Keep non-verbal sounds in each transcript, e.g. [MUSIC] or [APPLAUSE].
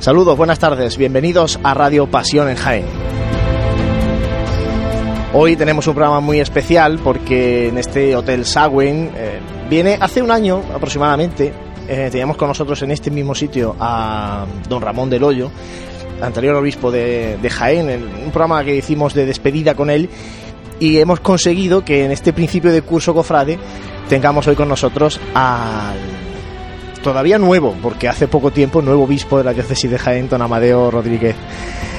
Saludos, buenas tardes, bienvenidos a Radio Pasión en Jaén. Hoy tenemos un programa muy especial porque en este Hotel Sagüen eh, viene hace un año aproximadamente, eh, teníamos con nosotros en este mismo sitio a don Ramón del Hoyo, anterior obispo de, de Jaén, en un programa que hicimos de despedida con él y hemos conseguido que en este principio de curso cofrade tengamos hoy con nosotros al todavía nuevo, porque hace poco tiempo, nuevo obispo de la diócesis de Jaén, don Amadeo Rodríguez.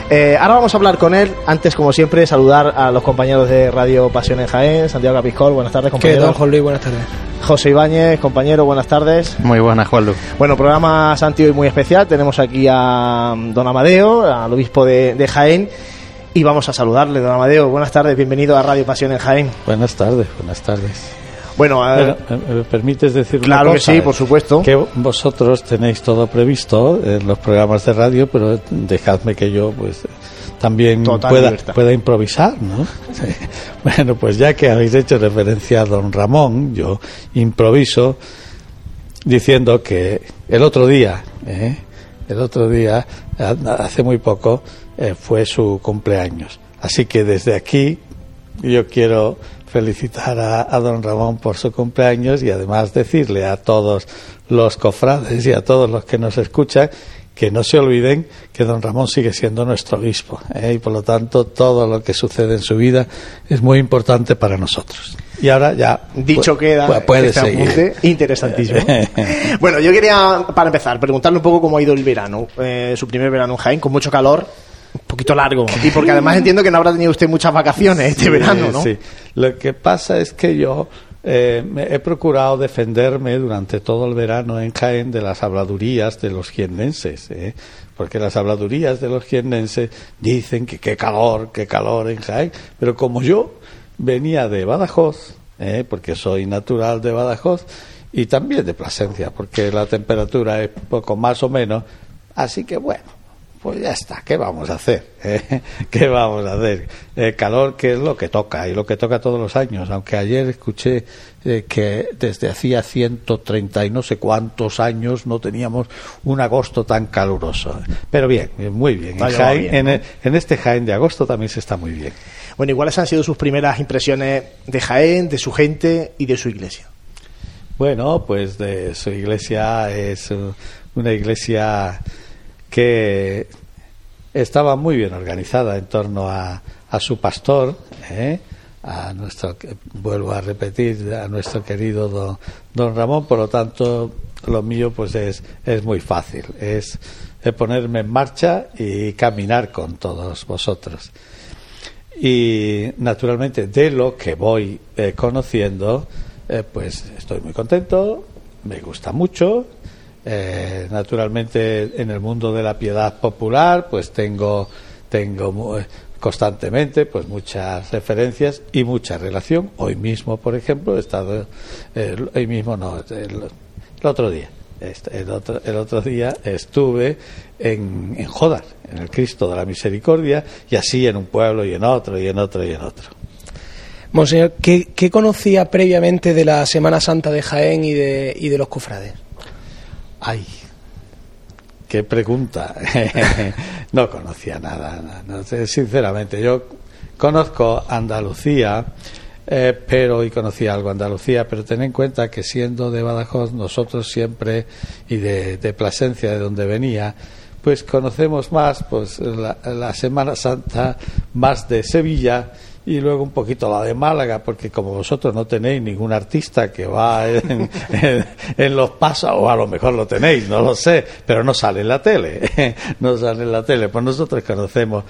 Eh, ahora vamos a hablar con él. Antes, como siempre, saludar a los compañeros de Radio Pasión en Jaén, Santiago Capiscol, buenas tardes, compañero. ¿Qué don Juan Luis? Buenas tardes. José Ibáñez, compañero, buenas tardes. Muy buenas, Juan Luis. Bueno, programa Santi hoy muy especial. Tenemos aquí a don Amadeo, al obispo de, de Jaén. Y vamos a saludarle, don Amadeo. Buenas tardes, bienvenido a Radio Pasión en Jaén. Buenas tardes, buenas tardes. Bueno, eh, Bueno, ¿me- ¿me permites decir Claro una que sí, por supuesto. Que vosotros tenéis todo previsto en los programas de radio, pero dejadme que yo, pues, también pueda, pueda improvisar, ¿no? [LAUGHS] Sí. Bueno, pues ya que habéis hecho referencia a don Ramón, yo improviso diciendo que el otro día, ¿eh? el otro día, hace muy poco, eh, fue su cumpleaños. Así que desde aquí yo quiero felicitar a, a don Ramón por su cumpleaños y además decirle a todos los cofrades y a todos los que nos escuchan que no se olviden que don Ramón sigue siendo nuestro obispo ¿eh? y por lo tanto todo lo que sucede en su vida es muy importante para nosotros. Y ahora ya Dicho queda, pu- puede este apunte, interesantísimo. [LAUGHS] bueno, yo quería, para empezar, preguntarle un poco cómo ha ido el verano, eh, su primer verano en Jaén, con mucho calor, un poquito largo, y porque además entiendo que no habrá tenido usted muchas vacaciones este Sí, verano, ¿no? Sí. Lo que pasa es que yo eh, me he procurado defenderme durante todo el verano en Jaén de las habladurías de los jiennenses, ¿eh? porque las habladurías de los jiennenses dicen que qué calor, qué calor en Jaén, pero como yo venía de Badajoz, ¿eh? porque soy natural de Badajoz, y también de Plasencia, porque la temperatura es poco más o menos, así que bueno, pues ya está, ¿qué vamos a hacer? [LAUGHS] eh? ¿Qué vamos a hacer? El calor que es lo que toca y lo que toca todos los años, aunque ayer escuché eh, que desde hacía 130 y no sé cuántos años no teníamos un agosto tan caluroso. Pero bien, eh, muy bien. En, Jaén- bien, en ¿no? el- en este Jaén de agosto también se está muy bien. Bueno, ¿y cuáles han sido sus primeras impresiones de Jaén, de su gente y de su iglesia? Bueno, pues de su iglesia es uh, una iglesia que estaba muy bien organizada en torno a, a su pastor, ¿eh? a nuestro, vuelvo a repetir, a nuestro querido don, don Ramón, por lo tanto, lo mío pues es, es muy fácil, es, ponerme en marcha y caminar con todos vosotros. Y naturalmente de lo que voy eh, conociendo, eh, pues estoy muy contento, me gusta mucho. Eh, naturalmente en el mundo de la piedad popular, pues tengo, tengo eh, constantemente pues muchas referencias y mucha relación. Hoy mismo, por ejemplo, he estado, eh, hoy mismo no, el, el otro día. Este, El otro, el otro día estuve en, en Jodar, en el Cristo de la Misericordia, y así en un pueblo y en otro y en otro y en otro. Monseñor, ¿qué, qué conocía previamente de la Semana Santa de Jaén y de, y de los cofrades? Ay, qué pregunta. [LAUGHS] no conocía nada, sinceramente. Yo conozco Andalucía, eh, pero y conocía algo Andalucía, pero ten en cuenta que siendo de Badajoz nosotros siempre y de, de Plasencia, de donde venía, pues conocemos más pues la, la Semana Santa más de Sevilla y luego un poquito la de Málaga, porque como vosotros no tenéis ningún artista que va [LAUGHS] en, los pasos, o a lo mejor lo tenéis, no lo sé, pero no sale en la tele, [LAUGHS] no sale en la tele, pues nosotros conocemos.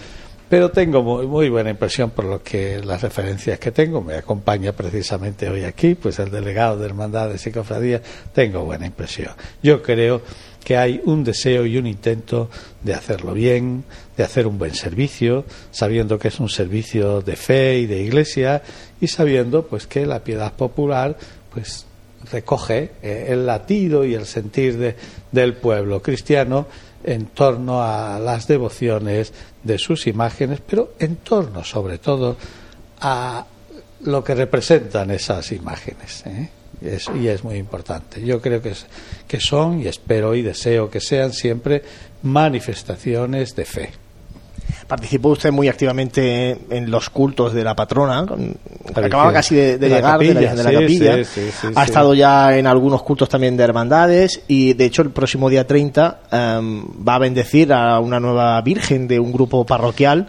Pero tengo muy, muy buena impresión por lo que las referencias que tengo. Me acompaña precisamente hoy aquí, pues el delegado de Hermandades y Cofradías. Tengo buena impresión. Yo creo que hay un deseo y un intento de hacerlo bien, de hacer un buen servicio, sabiendo que es un servicio de fe y de iglesia y sabiendo pues que la piedad popular pues recoge eh, el latido y el sentir de- del pueblo cristiano en torno a las devociones de sus imágenes, pero en torno sobre todo a lo que representan esas imágenes. ¿eh? Y es muy importante. Yo creo que, que son, y espero y deseo que sean siempre, manifestaciones de fe. Participó usted muy activamente en los cultos de la patrona, acababa casi de, llegar de la, capilla, ha estado ya en algunos cultos también de hermandades y de hecho el próximo día 30 em, va a bendecir a una nueva virgen de un grupo parroquial.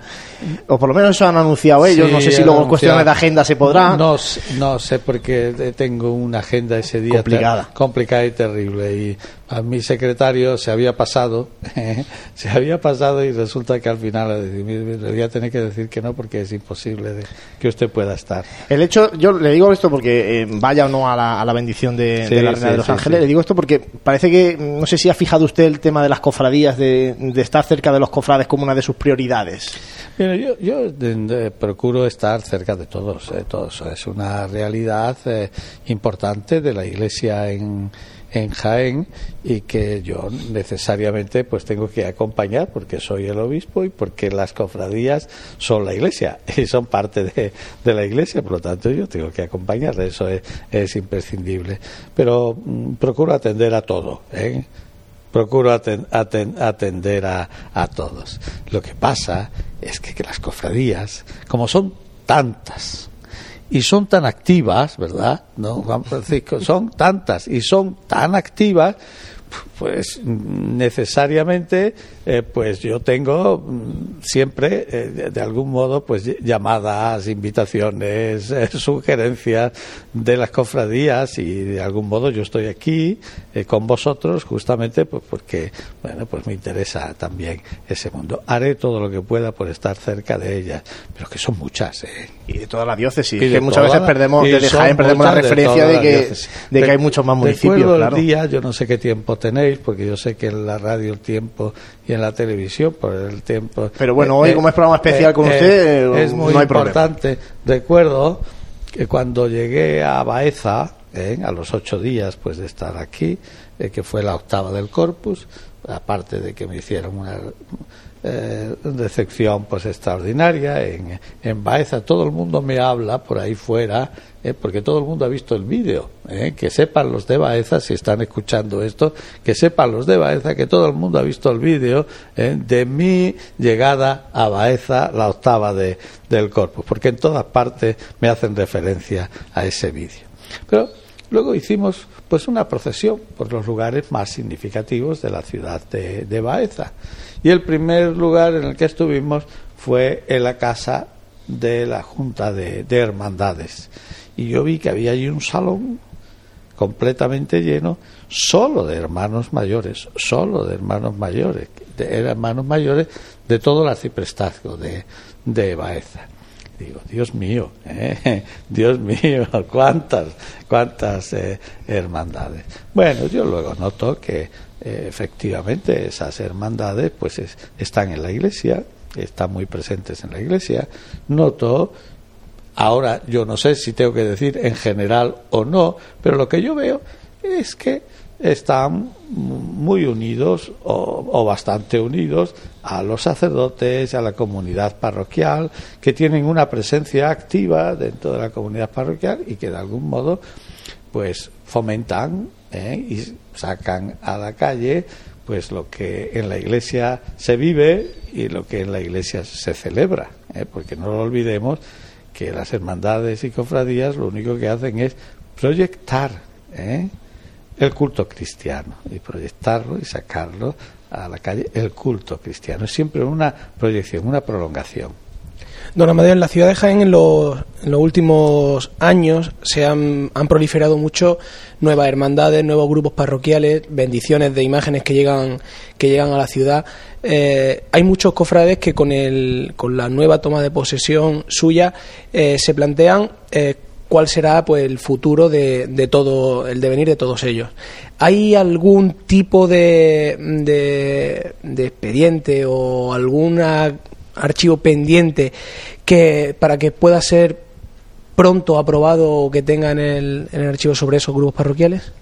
O por lo menos eso han anunciado ellos. no sé si luego en cuestiones de agenda se podrá. No, no sé, porque tengo una agenda ese día complicada, complicada y terrible. Y a mi secretario se había pasado, [LAUGHS] se había pasado y resulta que al final le voy a tener que decir que no porque es imposible de que usted pueda estar. El hecho, yo le digo esto porque eh, vaya o no a la, a la bendición de, la Reina de los Ángeles, le digo esto porque parece que, no sé si ha fijado usted el tema de las cofradías, de, de estar cerca de los cofrades como una de sus prioridades yo, yo procuro estar cerca de todos, eh, todos. Es una realidad eh, importante de la Iglesia en, en Jaén y que yo necesariamente pues tengo que acompañar porque soy el obispo y porque las cofradías son la iglesia [LAUGHS] y son parte de, de la iglesia por lo tanto yo tengo que acompañar eso es, es imprescindible pero mm, procuro atender a todo ¿eh? procuro atender a, a, todos. Lo que pasa es que, que, las cofradías, como son tantas y son tan activas, ¿verdad? ¿No, Juan Francisco? Son tantas y son tan activas, pues necesariamente eh, pues yo tengo mm, siempre eh, de algún modo pues llamadas invitaciones [LAUGHS] eh, sugerencias de las cofradías y de algún modo yo estoy aquí con vosotros justamente pues porque bueno pues me interesa también ese mundo. Haré todo lo que pueda por estar cerca de ellas pero que son muchas y de toda la diócesis que muchas veces perdemos perdemos la referencia de, que, de que hay muchos más municipios claro. el día yo no sé qué tiempo tenéis porque yo sé que en la radio el tiempo y en la televisión por el tiempo. Pero bueno, hoy eh, como es programa especial eh, con usted, es muy importante. Recuerdo que cuando llegué a Baeza, eh, a los ocho días pues de estar aquí, que fue la octava del Corpus, aparte de que me hicieron una eh, decepción pues extraordinaria en, en Baeza todo el mundo me habla por ahí fuera eh, porque todo el mundo ha visto el vídeo eh, que sepan los de Baeza si están escuchando esto que sepan los de Baeza que todo el mundo ha visto el vídeo eh, de mi llegada a Baeza la octava de, del corpus porque en todas partes me hacen referencia a ese vídeo. Pero luego hicimos pues una procesión por los lugares más significativos de la ciudad de, de Baeza. Y el primer lugar en el que estuvimos fue en la casa de la Junta de, Hermandades. Y yo vi que había allí un salón completamente lleno solo de hermanos mayores, solo de hermanos mayores, de hermanos mayores de todo el arciprestazgo de, de Baeza. Digo, Dios mío, ¿eh? [LAUGHS] Dios mío, cuántas, cuántas eh, hermandades. Bueno, yo luego noto que eh, efectivamente esas hermandades pues están en la iglesia, están muy presentes en la iglesia. Noto, ahora yo no sé si tengo que decir en general o no, pero lo que yo veo es que están muy unidos o, bastante unidos a los sacerdotes, a la comunidad parroquial, que tienen una presencia activa dentro de la comunidad parroquial y que de algún modo pues fomentan ¿eh? y sacan a la calle pues lo que en la iglesia se vive y lo que en la iglesia se celebra, ¿eh? porque no lo olvidemos que las hermandades y cofradías lo único que hacen es proyectar ¿eh? el culto cristiano y proyectarlo y sacarlo a la calle el culto cristiano. Es siempre una proyección, una prolongación. Don Amadeo, en la ciudad de Jaén en los, últimos años se han, proliferado mucho nuevas hermandades, nuevos grupos parroquiales, bendiciones de imágenes que llegan, que llegan a la ciudad. Eh, hay muchos cofrades que con, el, con la nueva toma de posesión suya eh, se plantean eh, cuál será pues el futuro de, de, todo el devenir de todos ellos. ¿Hay algún tipo de, de, de expediente o alguna archivo pendiente que para que pueda ser pronto aprobado o que tenga en el, en el archivo sobre esos grupos parroquiales?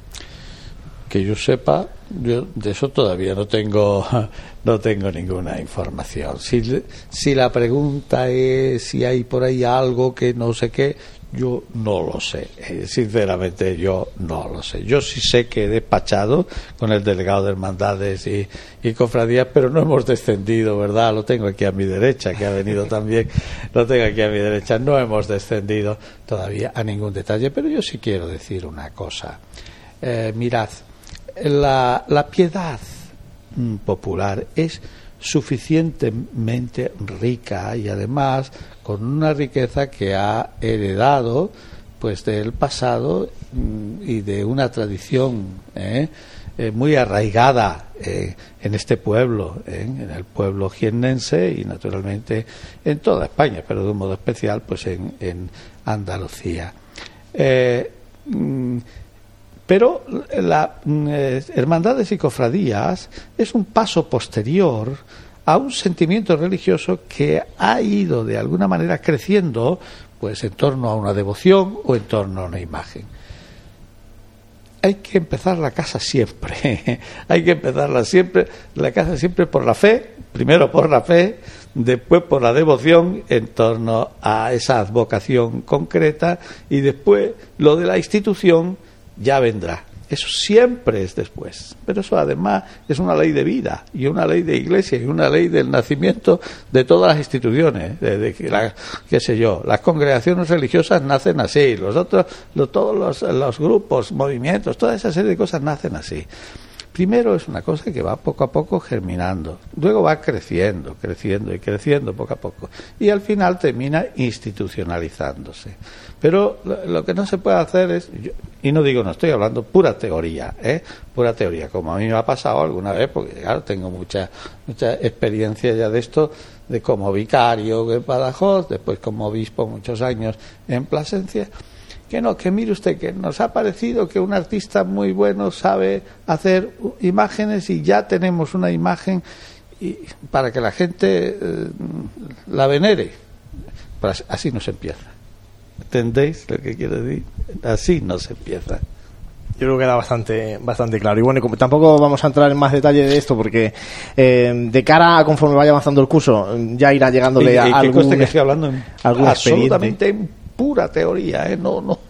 Que yo sepa, yo de eso todavía no tengo [LAUGHS] no tengo ninguna información. Si, si la pregunta es si hay por ahí algo que no sé qué, Yo no lo sé, eh, sinceramente yo no lo sé. Yo sí sé que he despachado con el delegado de hermandades y, y cofradías, pero no hemos descendido, ¿verdad? Lo tengo aquí a mi derecha, que ha venido [LAUGHS] también, lo tengo aquí a mi derecha. No hemos descendido todavía a ningún detalle, pero yo sí quiero decir una cosa. Eh, mirad, la, la piedad mm, popular es suficientemente rica y además con una riqueza que ha heredado pues del pasado mm, y de una tradición ¿eh? Eh, muy arraigada eh, en este pueblo, en el pueblo jiennense y naturalmente en toda España, pero de un modo especial pues en, Andalucía. Mm, pero la hermandades y cofradías es un paso posterior a un sentimiento religioso que ha ido de alguna manera creciendo pues en torno a una devoción o en torno a una imagen. Hay que empezar la casa siempre, [LAUGHS] hay que empezarla siempre, la casa siempre por la fe, primero por la fe, después por la devoción en torno a esa advocación concreta y después lo de la institución ya vendrá. Eso siempre es después. Pero eso además es una ley de vida y una ley de iglesia y una ley del nacimiento de todas las instituciones. De, qué sé yo, las congregaciones religiosas nacen así, los otros, todos los, los grupos, movimientos, toda esa serie de cosas nacen así. Primero es una cosa que va poco a poco germinando, luego va creciendo, creciendo y creciendo poco a poco, y al final termina institucionalizándose. Pero lo, que no se puede hacer es, y no digo, no estoy hablando pura teoría, ¿eh? pura teoría, como a mí me ha pasado alguna vez, porque claro, tengo mucha, mucha experiencia ya de esto, de como vicario en Badajoz, después como obispo muchos años en Plasencia que no, que mire usted que nos ha parecido que un artista muy bueno sabe hacer imágenes y ya tenemos una imagen y, para que la gente eh, la venere. Pues así no se empieza. ¿Entendéis lo que quiero decir? Así no se empieza. Yo creo que queda bastante, bastante claro. Y bueno, tampoco vamos a entrar en más detalle de esto porque eh, de cara a conforme vaya avanzando el curso, ya irá llegándole a algún, que estoy hablando absolutamente pura teoría, ¿eh? no, no,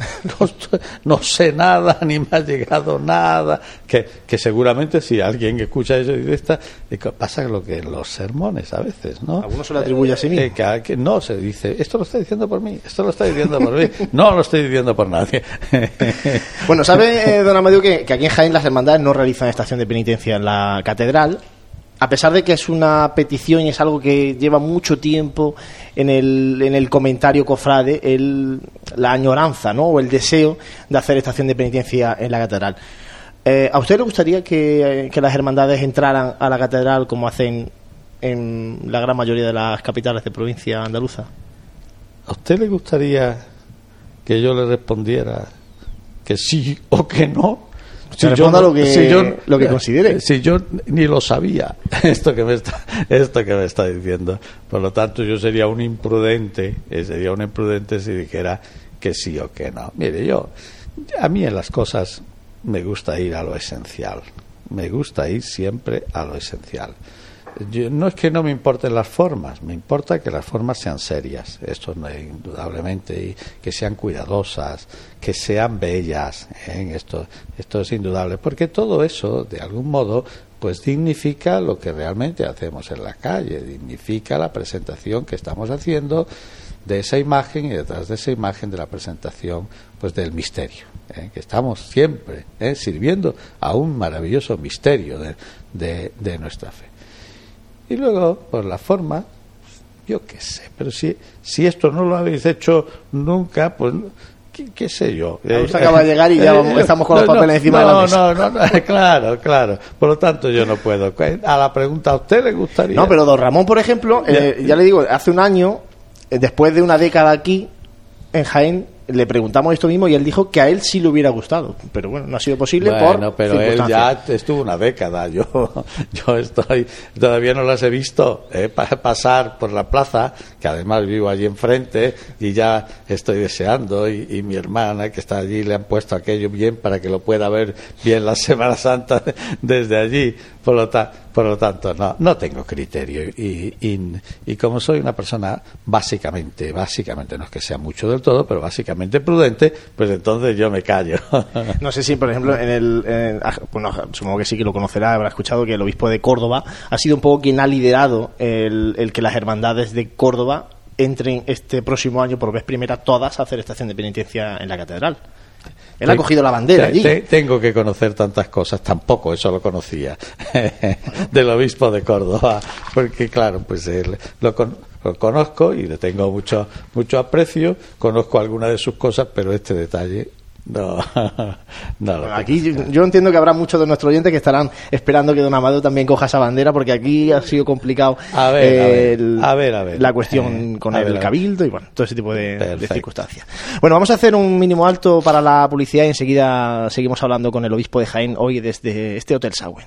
[LAUGHS] no, sé nada, ni me ha llegado nada. Que, que seguramente si alguien escucha eso y dice, pasa lo que en los sermones a veces, ¿no? Algunos se lo atribuye a sí mismo. Eh, que, no, se dice, esto lo está diciendo por mí, esto lo está diciendo por mí, [LAUGHS] no lo estoy diciendo por nadie. [LAUGHS] bueno, ¿sabe, eh, don Amadeo, que, que aquí en Jaén las hermandades no realizan estación de penitencia en la catedral? a pesar de que es una petición y es algo que lleva mucho tiempo en el, en el comentario cofrade, el, la añoranza ¿no? o el deseo de hacer estación de penitencia en la catedral. Eh, ¿A usted le gustaría que, las hermandades entraran a la catedral como hacen en la gran mayoría de las capitales de provincia andaluza? ¿A usted le gustaría que yo le respondiera que sí o que no? Si yo, lo que, lo que considere. Si yo ni lo sabía, [LAUGHS] esto que, me está, esto que me está diciendo. Por lo tanto, yo sería un imprudente, eh, sería un imprudente si dijera que sí o que no. Mire, yo, a mí en las cosas me gusta ir a lo esencial. Me gusta ir siempre a lo esencial no es que no me importen las formas, me importa que las formas sean serias, esto no, indudablemente, y que sean cuidadosas, que sean bellas, ¿eh? esto, esto es indudable, porque todo eso, de algún modo, pues dignifica lo que realmente hacemos en la calle, dignifica la presentación que estamos haciendo de esa imagen y detrás de esa imagen de la presentación pues del misterio ¿eh? que estamos siempre ¿eh? sirviendo a un maravilloso misterio de nuestra fe y luego, por la forma, yo qué sé, pero si, si esto no lo habéis hecho nunca, pues qué, sé yo. Usted acaba de llegar y ya estamos con los [LAUGHS] papeles encima de la mesa. No, no, no, [LAUGHS] claro, claro. Por lo tanto, yo no puedo. A la pregunta, ¿a usted le gustaría? No, pero don Ramón, por ejemplo, eh, ya le digo, hace un año, eh, después de una década aquí, en Jaén, le preguntamos esto mismo y él dijo que a él sí le hubiera gustado, pero bueno, no ha sido posible bueno, pero él ya estuvo una década. Yo, [LAUGHS] yo estoy todavía no las he visto eh, pasar por la plaza, que además vivo allí enfrente y ya estoy deseando y, mi hermana que está allí le han puesto aquello bien para que lo pueda ver bien la Semana Santa [LAUGHS] desde allí. Por lo tanto, por lo tanto, no, no tengo criterio. Y, y, como soy una persona básicamente, básicamente, no es que sea mucho del todo, pero básicamente prudente, pues entonces yo me callo. No sé si, por ejemplo, en el. Ah, bueno, supongo que sí que lo conocerá, habrá escuchado que el obispo de Córdoba ha sido un poco quien ha liderado el, el que las hermandades de Córdoba entren este próximo año por vez primera todas a hacer estación de penitencia en la catedral. Él ha cogido la bandera allí. tengo que conocer tantas cosas, tampoco eso lo conocía [LAUGHS] del obispo de Córdoba, porque claro, pues él lo, lo, conozco y le tengo mucho mucho aprecio, conozco algunas de sus cosas, pero este detalle no, [LAUGHS] no aquí yo, entiendo que habrá muchos de nuestros oyentes que estarán esperando que Don Amado también coja esa bandera, porque aquí ha sido complicado a ver, a ver, la cuestión con el cabildo y bueno, todo ese tipo de, circunstancias. Bueno, vamos a hacer un mínimo alto para la publicidad y enseguida seguimos hablando con el obispo de Jaén hoy desde este Hotel Sauen.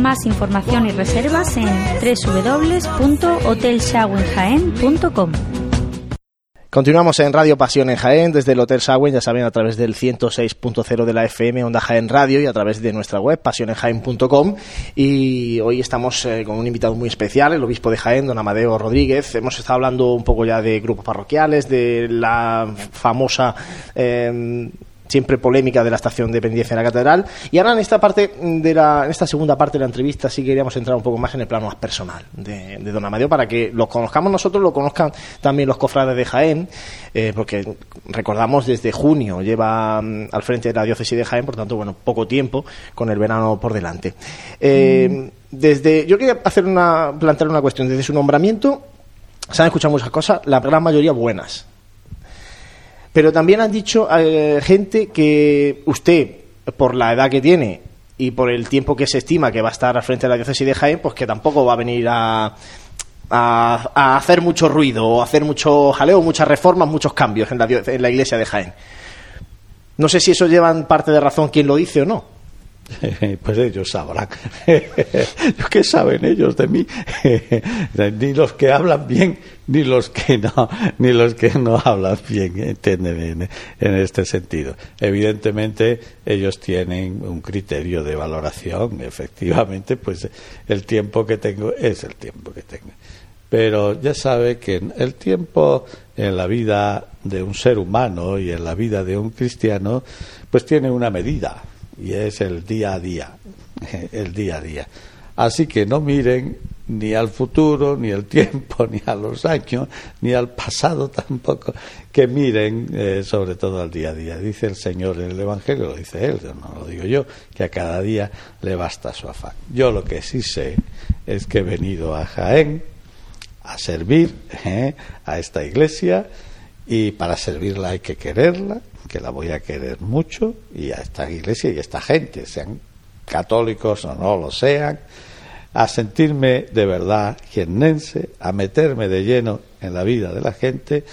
Más información y reservas en www.hotelshawenjaen.com. Continuamos en Radio Pasión en Jaén, desde el Hotel Shawen, ya saben, a través del 106.0 de la FM Onda Jaén Radio y a través de nuestra web, pasionenjaén.com. Y hoy estamos eh, con un invitado muy especial, el obispo de Jaén, don Amadeo Rodríguez. Hemos estado hablando un poco ya de grupos parroquiales, de la famosa eh, siempre polémica de la estación de pendencia en la catedral. Y ahora en esta parte de la, en esta segunda parte de la entrevista sí queríamos entrar un poco más en el plano más personal de, Don Amadeo para que lo conozcamos nosotros, lo conozcan también los cofrades de Jaén, eh, porque recordamos desde junio lleva mm, al frente de la diócesis de Jaén, por tanto, bueno, poco tiempo con el verano por delante. Eh, mm. Desde, yo quería hacer una, plantear una cuestión. Desde su nombramiento se han escuchado muchas cosas, la gran mayoría buenas. Pero también han dicho eh, gente que usted, por la edad que tiene y por el tiempo que se estima que va a estar al frente de la diócesis de Jaén, pues que tampoco va a venir a, a, hacer mucho ruido o hacer mucho jaleo, muchas reformas, muchos cambios en la, en la iglesia de Jaén. No sé si eso llevan parte de razón quien lo dice o no. [LAUGHS] Pues ellos sabrán. [LAUGHS] ¿Qué saben ellos de mí? [LAUGHS] Ni los que hablan bien, ni los que no, ni los que no hablan bien, entienden en, este sentido. Evidentemente, ellos tienen un criterio de valoración. Efectivamente, pues el tiempo que tengo es el tiempo que tengo. Pero ya sabe que el tiempo en la vida de un ser humano y en la vida de un cristiano, pues tiene una medida y es el día a día, [LAUGHS] el día a día. Así que no miren ni al futuro, ni al [LAUGHS] tiempo, ni a los años, ni al pasado [LAUGHS] tampoco, que miren eh, sobre todo al día a día. Dice el Señor en el Evangelio, lo dice Él, no lo digo yo, que a cada día le basta su afán. Yo lo que sí sé es que he venido a Jaén a servir eh, a esta iglesia y para servirla hay que quererla, que la voy a querer mucho, y a esta iglesia y a esta gente, sean católicos o no lo sean, a sentirme de verdad jiennense, a meterme de lleno en la vida de la gente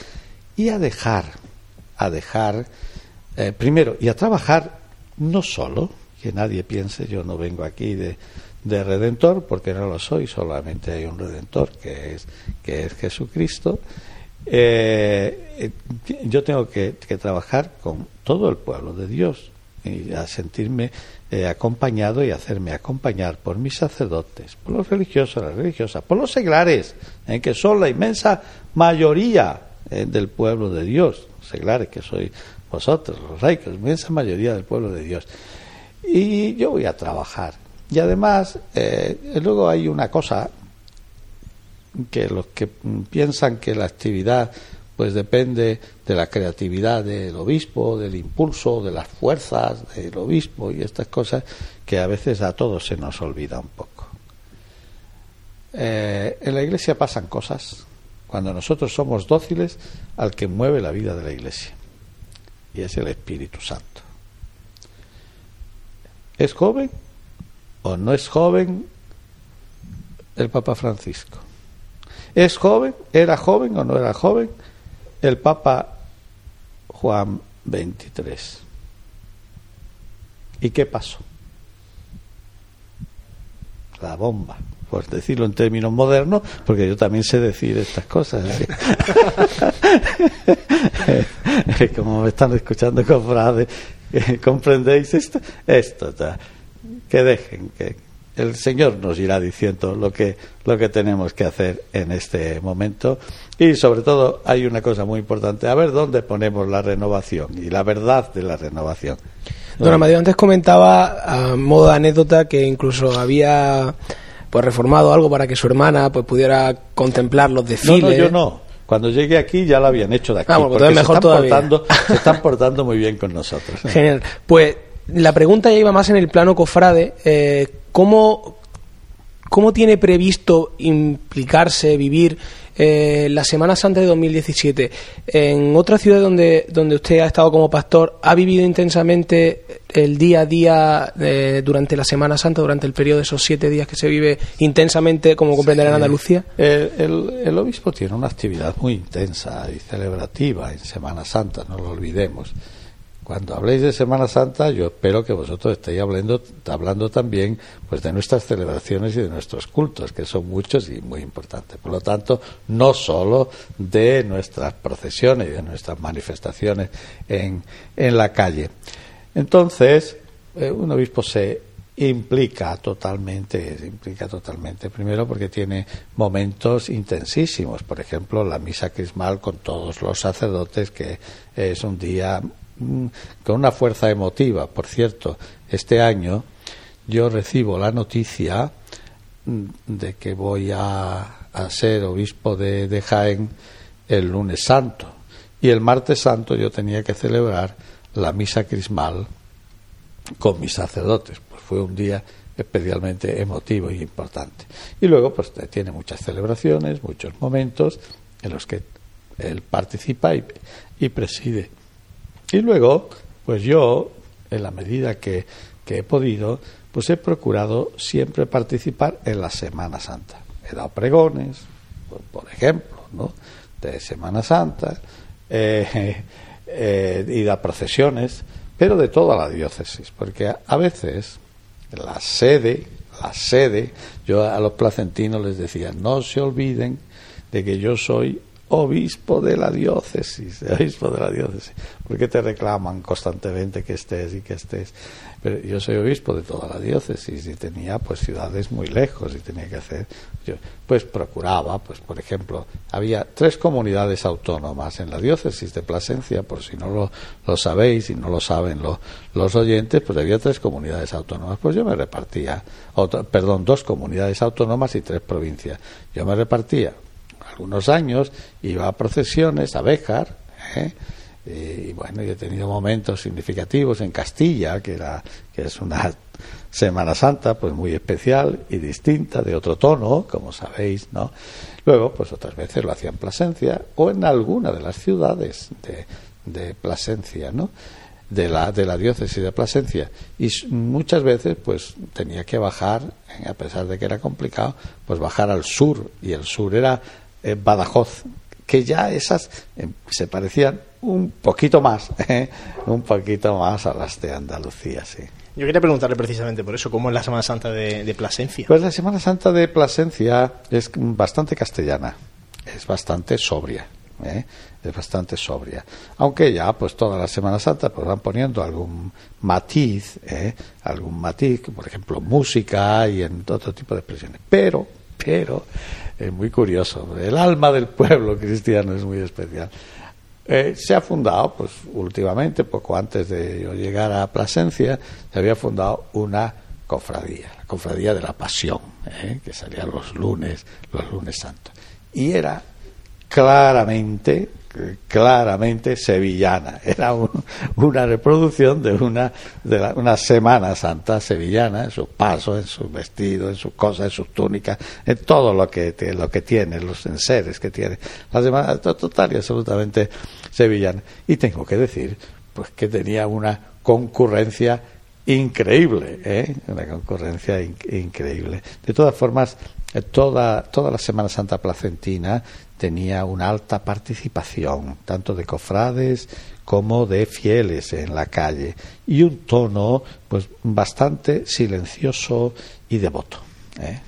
y a dejar, a dejar, eh, primero, y a trabajar no solo, que nadie piense yo no vengo aquí de, de redentor, porque no lo soy, solamente hay un redentor que es, que es Jesucristo, eh, yo tengo que, trabajar con todo el pueblo de Dios y a sentirme eh, acompañado y hacerme acompañar por mis sacerdotes, por los religiosos, las religiosas, por los seglares, en que son la inmensa mayoría eh, del pueblo de Dios, seglares que soy vosotros, los reyes, la inmensa mayoría del pueblo de Dios. y yo voy a trabajar. Y además, eh, luego hay una cosa que los que piensan que la actividad pues depende de la creatividad del obispo, del impulso, de las fuerzas del obispo y estas cosas que a veces a todos se nos olvida un poco. Eh, en la iglesia pasan cosas cuando nosotros somos dóciles al que mueve la vida de la iglesia y es el Espíritu Santo. ¿Es joven o no es joven el Papa Francisco? ¿Es joven? ¿Era joven o no era joven el Papa Juan XXIII? ¿Y qué pasó? La bomba, por decirlo en términos modernos, porque yo también sé decir estas cosas. [LAUGHS] Como me están escuchando con frases, ¿comprendéis esto? Esto, que dejen, que, el Señor nos irá diciendo lo que, lo que tenemos que hacer en este momento. Y sobre todo hay una cosa muy importante, a ver dónde ponemos la renovación y la verdad de la renovación. Don Amadeo antes comentaba a modo de anécdota que incluso había pues reformado algo para que su hermana pues pudiera contemplar los desfiles. No, no, yo no. Cuando llegué aquí ya lo habían hecho de aquí. Ah, porque mejor se, están portando, se están [LAUGHS] portando muy bien con nosotros. Genial. Pues la pregunta ya iba más en el plano cofrade. Eh, ¿cómo, ¿Cómo tiene previsto implicarse, vivir eh, la Semana Santa de 2017? En otra ciudad donde, donde usted ha estado como pastor, ¿ha vivido intensamente el día a día eh, durante la Semana Santa, durante el periodo de esos siete días que se vive intensamente, como comprenderá en Andalucía? el, el, obispo tiene una actividad muy intensa y celebrativa en Semana Santa, no lo olvidemos. Cuando habléis de Semana Santa, yo espero que vosotros estéis hablando, hablando también pues de nuestras celebraciones y de nuestros cultos, que son muchos y muy importantes. Por lo tanto, no solo de nuestras procesiones y de nuestras manifestaciones en, en la calle. Entonces, eh, un obispo se implica totalmente, implica totalmente. Primero porque tiene momentos intensísimos, por ejemplo, la misa crismal con todos los sacerdotes, que es un día con una fuerza emotiva. Por cierto, este año yo recibo la noticia mm, de que voy a, ser obispo de, de, Jaén el lunes santo. Y el martes santo yo tenía que celebrar la misa crismal con mis sacerdotes. Pues fue un día especialmente emotivo y importante. Y luego, pues tiene muchas celebraciones, muchos momentos en los que él participa y preside. Y luego, pues yo, en la medida que, he podido, pues he procurado siempre participar en la Semana Santa. He dado pregones, por, ejemplo, ¿no? de Semana Santa, eh, [LAUGHS] eh, y da procesiones, pero de toda la diócesis, porque a, veces la sede, la sede, yo a los placentinos les decía, no se olviden de que yo soy obispo de la diócesis, [LAUGHS] obispo de la diócesis, porque te reclaman constantemente que estés y que estés. Pero yo soy obispo de toda la diócesis y tenía pues ciudades muy lejos y tenía que hacer, yo, pues procuraba, pues por ejemplo, había tres comunidades autónomas en la diócesis de Plasencia, por si no lo, lo sabéis y no lo saben los oyentes, pues había tres comunidades autónomas, pues yo me repartía, perdón, dos comunidades autónomas y tres provincias. Yo me repartía algunos años iba a procesiones a Béjar, ¿eh? y bueno, yo he tenido momentos significativos en Castilla, que era que es una Semana Santa pues muy especial y distinta, de otro tono, como sabéis, ¿no? Luego, pues otras veces lo hacía en Plasencia o en alguna de las ciudades de, de Plasencia, ¿no? de la, de la diócesis de Plasencia y muchas veces pues tenía que bajar a pesar de que era complicado pues bajar al sur y el sur era eh, Badajoz, que ya esas eh, se parecían un poquito más, [LAUGHS] eh, un poquito más a las de Andalucía, sí. Yo quería preguntarle precisamente por eso, ¿cómo es la Semana Santa de, Plasencia? Pues la Semana Santa de Plasencia es bastante castellana, es bastante sobria, es bastante sobria. Aunque ya, pues toda la Semana Santa pues van poniendo algún matiz, algún matiz, por ejemplo, música y en otro tipo de expresiones. Pero, pero, es muy curioso. El alma del pueblo cristiano es muy especial. Eh, se ha fundado, pues últimamente, poco antes de yo llegar a Plasencia, se había fundado una cofradía, la cofradía de la Pasión, ¿eh? que salía los lunes, los lunes santos. Y era claramente claramente sevillana. [LAUGHS] Era una reproducción de una, de una Semana Santa sevillana, en su paso, en su vestido, en sus cosas, en sus túnicas, en todo lo que, lo que tiene, los enseres que tiene. La Semana total y absolutamente sevillana. Y tengo que decir, pues que tenía una concurrencia increíble, ¿eh? una concurrencia increíble. De todas formas, toda, toda la Semana Santa placentina tenía una alta participación, tanto de cofrades como de fieles en la calle, y un tono pues bastante silencioso y devoto. ¿eh?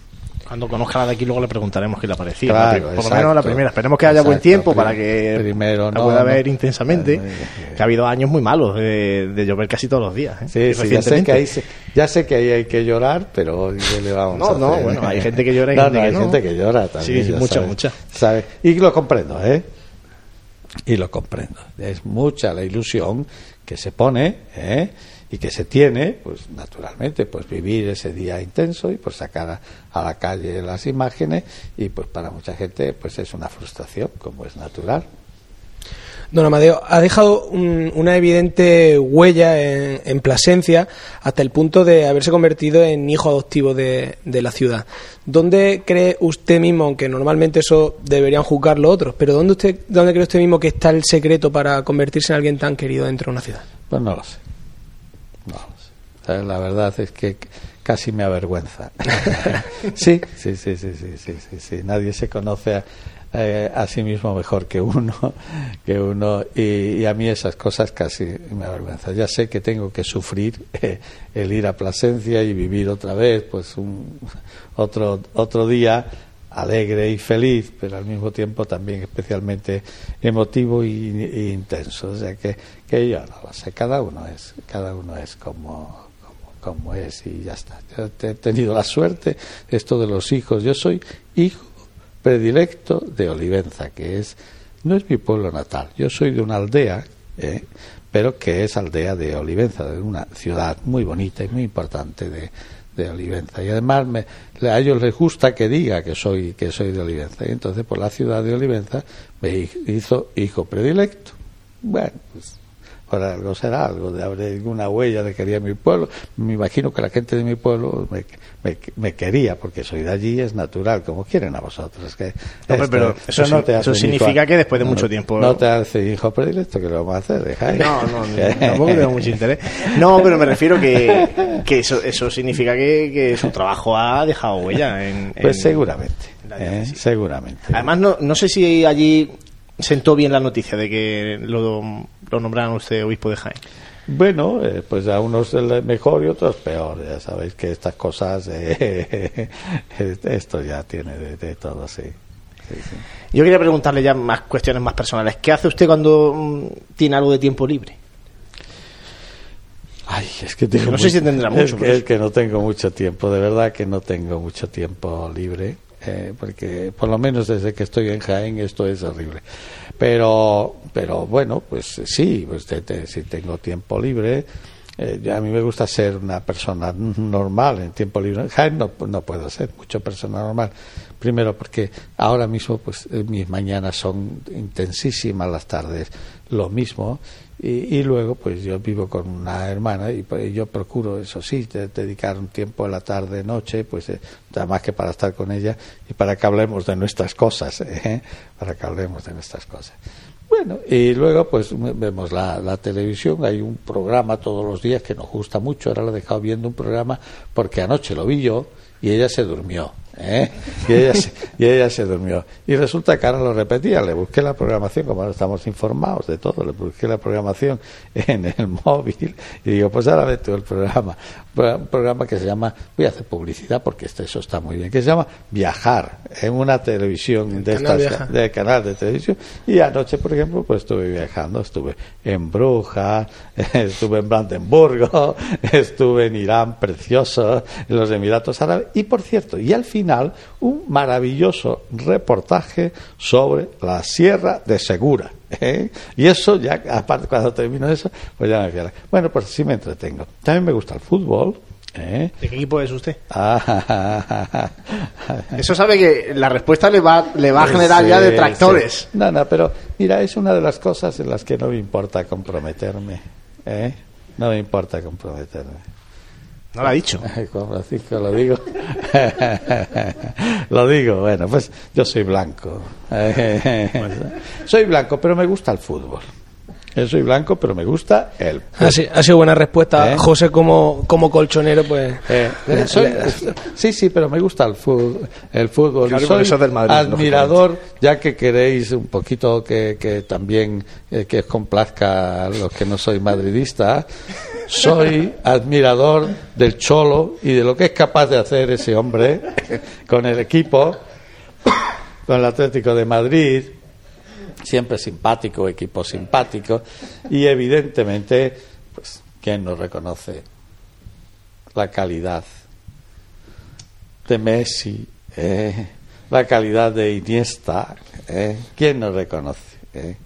Cuando conozca la de aquí luego le preguntaremos qué le parecía. por lo menos la primera. Esperemos que haya buen tiempo para que primero, la pueda ver intensamente. que ha habido años muy malos de, llover casi todos los días. ¿eh? Sí, ya, sé que ahí, ya sé que ahí hay que llorar, pero le vamos no, no, bueno, hay gente que llora y gente hay que gente que llora también. Sí, mucha, mucha. Y lo comprendo, ¿eh? Y lo comprendo. Es mucha la ilusión que se pone, ¿eh? Y que se tiene, pues naturalmente, pues vivir ese día intenso y pues sacar a, la calle las imágenes y pues para mucha gente pues es una frustración, como es natural. Don Amadeo, ha dejado una evidente huella en, Plasencia hasta el punto de haberse convertido en hijo adoptivo de, de, la ciudad. ¿Dónde cree usted mismo, aunque normalmente eso deberían juzgarlo otros, pero ¿dónde, usted, dónde cree usted mismo que está el secreto para convertirse en alguien tan querido dentro de una ciudad? Pues no lo sé. La verdad es que casi me avergüenza. [LAUGHS] sí, sí, sí, sí, sí, sí, sí, Nadie se conoce a, eh, a, sí mismo mejor que uno, [LAUGHS] que uno y, a mí esas cosas casi me avergüenzan. Ya sé que tengo que sufrir eh, el ir a Plasencia y vivir otra vez, pues un otro otro día alegre y feliz, pero al mismo tiempo también especialmente emotivo y, intenso. O sea que, que yo no lo sé, cada uno es, cada uno es como, como, es y ya está. Yo he tenido la suerte, esto de los hijos, yo soy hijo predilecto de Olivenza, que es, no es mi pueblo natal, yo soy de una aldea, ¿eh? pero que es aldea de Olivenza, de una ciudad muy bonita y muy importante de, de Olivenza. Y además me, a ellos les gusta que diga que soy, que soy de Olivenza. Y entonces por la ciudad de Olivenza me hizo hijo predilecto. Bueno, pues por algo será, algo de haber alguna huella de quería mi pueblo. Me imagino que la gente de mi pueblo me, me, quería, porque soy de allí, es natural, como quieren a vosotros. Que pero eso, no te eso significa que después de mucho tiempo. No te hace hijo predilecto, que lo vamos a hacer, dejáis. No, [LAUGHS] no, tampoco tengo mucho interés. No, pero me refiero que, que eso, eso significa que, que su trabajo ha dejado huella en. Pues seguramente. ¿eh? seguramente. Además, no, no sé si allí sentó bien la noticia de que lo, lo nombraron usted obispo de Jaén. Bueno, eh, pues a unos mejor y otros peor. Ya sabéis que estas cosas, eh, [LAUGHS] esto ya tiene de, todo, sí. Yo quería preguntarle ya más cuestiones más personales. ¿Qué hace usted cuando mm, tiene algo de tiempo libre? Ay, es que tengo no sé si tendrá [LAUGHS] mucho. es que no tengo mucho tiempo, de verdad que no tengo mucho tiempo libre. Eh, porque por lo menos desde que estoy en Jaén esto es horrible. Pero, pero bueno, pues sí, pues si tengo tiempo libre, eh, a mí me gusta ser una persona normal en tiempo libre. En Jaén no, no puedo ser mucho persona normal. Primero porque ahora mismo pues eh, mis mañanas son intensísimas, las tardes lo mismo y, luego, pues yo vivo con una hermana y pues, yo procuro, eso sí, dedicar un tiempo en la tarde, noche, pues eh, nada más que para estar con ella y para que hablemos de nuestras cosas, [LAUGHS] ¿eh? para que hablemos de nuestras cosas. Bueno, y luego pues vemos la, la, televisión, hay un programa todos los días que nos gusta mucho, ahora lo he dejado viendo un programa porque anoche lo vi yo y ella se durmió. ¿Eh? Y, ella se, y ella se durmió. Y resulta que ahora lo repetía, le busqué la programación, como ahora estamos informados de todo, le busqué la programación en el [LAUGHS] móvil y digo, pues ahora ve el programa. Un programa que se llama, voy a hacer publicidad porque eso está muy bien, que se llama Viajar, en una televisión de, canal de canal de televisión. Y anoche, por ejemplo, pues estuve viajando, estuve en Bruja, [LAUGHS] estuve en Brandenburgo, [LAUGHS] estuve en Irán, precioso, en los Emiratos Árabes. Y por cierto, y al fin un maravilloso reportaje sobre la Sierra de Segura. ¿eh? Y eso, ya, aparte, cuando termino eso, pues ya me fui a la- Bueno, pues sí me entretengo. También me gusta el fútbol. ¿eh? ¿De qué equipo es usted? [LAUGHS] Ah, Eso sabe que la respuesta le va, le va a generar ya detractores. sí. No, no, pero mira, es una de las cosas en las que no me importa comprometerme. ¿eh? No me importa comprometerme. No lo ha dicho. [LAUGHS] Juan Francisco, lo digo. [LAUGHS] lo digo, bueno, pues yo soy blanco. [LAUGHS] soy blanco, pero me gusta el fútbol. Yo soy blanco, pero me gusta el Ha, si- ha sido buena respuesta. ¿Eh? José, como, como colchonero, pues. Eh, le- soy- le- sí, sí, pero me gusta el fútbol. El fútbol. Claro, soy eso es del Madrid, admirador, ya que queréis un poquito que, que también eh, que os complazca a los que no soy madridista. Soy admirador del Cholo y de lo que es capaz de hacer ese hombre con el equipo, con el Atlético de Madrid, siempre simpático, equipo simpático, y evidentemente, pues, ¿quién no reconoce la calidad de Messi, eh? la calidad de Iniesta? eh? ¿Quién no reconoce eh?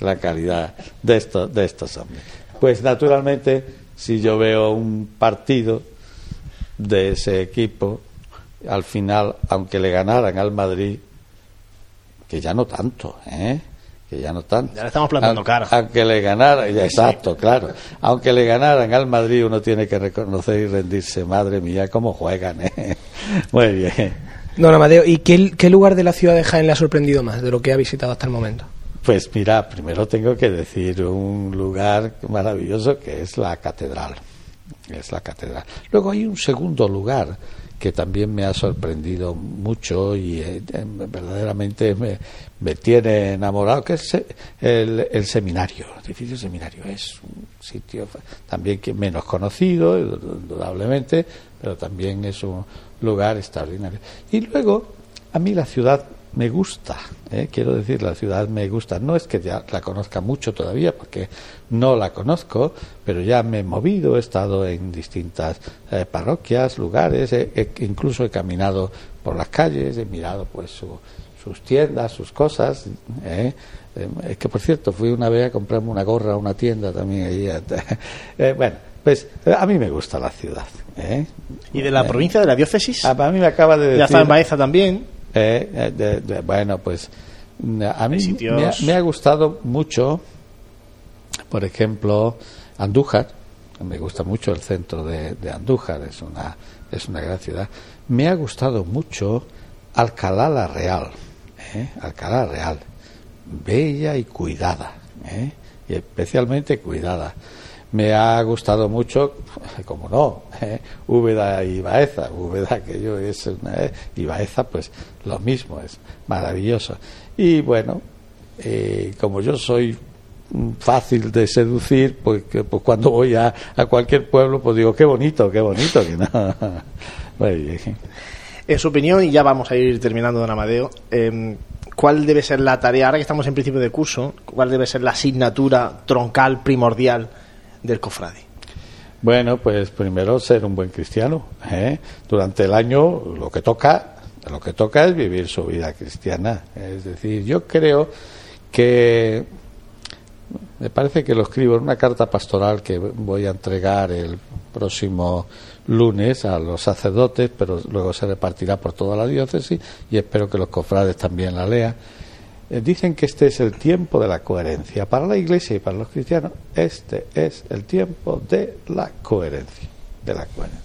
la calidad de estos, de estos hombres? Pues naturalmente, si yo veo un partido de ese equipo, al final, aunque le ganaran al Madrid, que ya no tanto, ¿eh? Que ya no tanto. Ya le estamos plantando Aun- cara. Aunque le ganaran, ya, exacto, claro. Aunque le ganaran al Madrid, uno tiene que reconocer y rendirse. Madre mía, cómo juegan, ¿eh? [LAUGHS] Muy bien. Don Amadeo, ¿y qué, qué lugar de la ciudad de Jaén le ha sorprendido más de lo que ha visitado hasta el momento? Pues mira, primero tengo que decir un lugar maravilloso que es la catedral. Es la catedral. Luego hay un segundo lugar que también me ha sorprendido mucho y eh, eh, verdaderamente me, me tiene enamorado, que es eh, el, el seminario, el edificio seminario. Es un sitio también que menos conocido, indudablemente, pero también es un lugar extraordinario. Y luego, a mí la ciudad me gusta, ¿eh? quiero decir, la ciudad me gusta. No es que ya la conozca mucho todavía, porque no la conozco, pero ya me he movido, he estado en distintas eh, parroquias, lugares, he- he- incluso he caminado por las calles, he mirado pues su- sus tiendas, sus cosas. ¿eh? Eh, es que, por cierto, fui una vez a comprarme una gorra a una tienda también allí. [LAUGHS] Eh, bueno, pues a mí me gusta la ciudad. ¿eh? ¿Y de la provincia, de la diócesis? a, a mí me acaba de decir... ya está en Baeza también. Eh, eh, de- de- bueno, pues mm, a mí ha, me ha gustado mucho, por ejemplo, Andújar. Me gusta mucho el centro de, de Andújar, es una, es una gran ciudad. Me ha gustado mucho Alcalá la Real, ¿eh? Alcalá Real, bella y cuidada, ¿eh? y especialmente cuidada. Me ha gustado mucho, [LAUGHS] como no, ¿eh? Y Baeza. Úbeda, que yo es una, ¿eh? y Baeza, pues lo mismo, es maravilloso. Y bueno, eh, como yo soy fácil de seducir, pues, que, pues cuando voy a, a cualquier pueblo, pues digo, qué bonito, qué bonito, que no. [LAUGHS] En su opinión, y ya vamos a ir terminando, don Amadeo, eh, ¿cuál debe ser la tarea, ahora que estamos en principio de curso, cuál debe ser la asignatura troncal, primordial del cofrade? Bueno, pues primero ser un buen cristiano. ¿eh? Durante el año lo que toca, lo que toca es vivir su vida cristiana. Es decir, yo creo que me parece que lo escribo en una carta pastoral que voy a entregar el próximo lunes a los sacerdotes, pero luego se repartirá por toda la diócesis y espero que los cofrades también la lean. Eh, dicen que este es el tiempo de la coherencia. Para la Iglesia y para los cristianos, este es el tiempo de la coherencia. De la coherencia.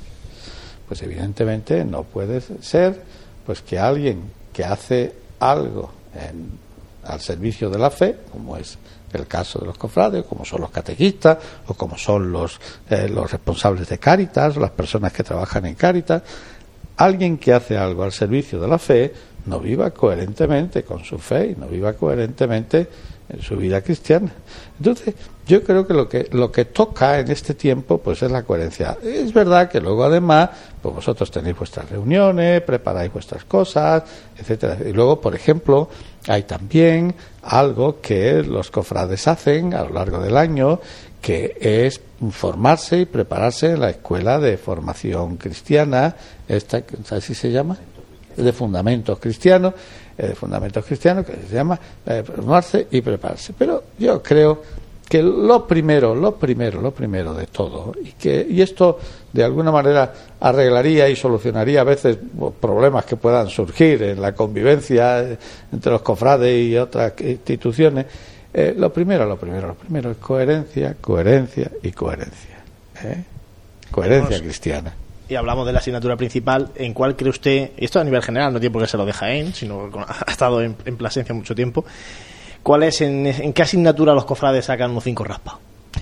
Pues evidentemente no puede ser pues que alguien que hace algo en- al servicio de la fe, como es el caso de los cofrades, como son los catequistas, o como son los, eh, los responsables de Cáritas, las personas que trabajan en Cáritas, alguien que hace algo al servicio de la fe no viva coherentemente con su fe y no viva coherentemente en su vida cristiana. Entonces, yo creo que lo que lo que toca en este tiempo pues es la coherencia. Es verdad que luego además, pues vosotros tenéis vuestras reuniones, preparáis vuestras cosas, etcétera. Y luego, por ejemplo, hay también algo que los cofrades hacen a lo largo del año que es formarse y prepararse en la escuela de formación cristiana, esta, así se llama, de fundamentos cristianos, de fundamentos cristianos que se llama eh, formarse y prepararse. Pero yo creo que lo primero, lo primero, lo primero de todo, y que y esto de alguna manera arreglaría y solucionaría a veces problemas que puedan surgir en la convivencia entre los cofrades y otras instituciones. Eh, lo primero, lo primero, lo primero es coherencia, coherencia y coherencia. ¿eh? Coherencia cristiana. Y hablamos de la asignatura principal. ¿En cuál cree usted, y esto a nivel general, no tiene por qué se lo deja en, sino [LAUGHS] ha estado en, en Plasencia mucho tiempo, ¿cuál es, en, qué asignatura los cofrades sacan unos cinco raspas?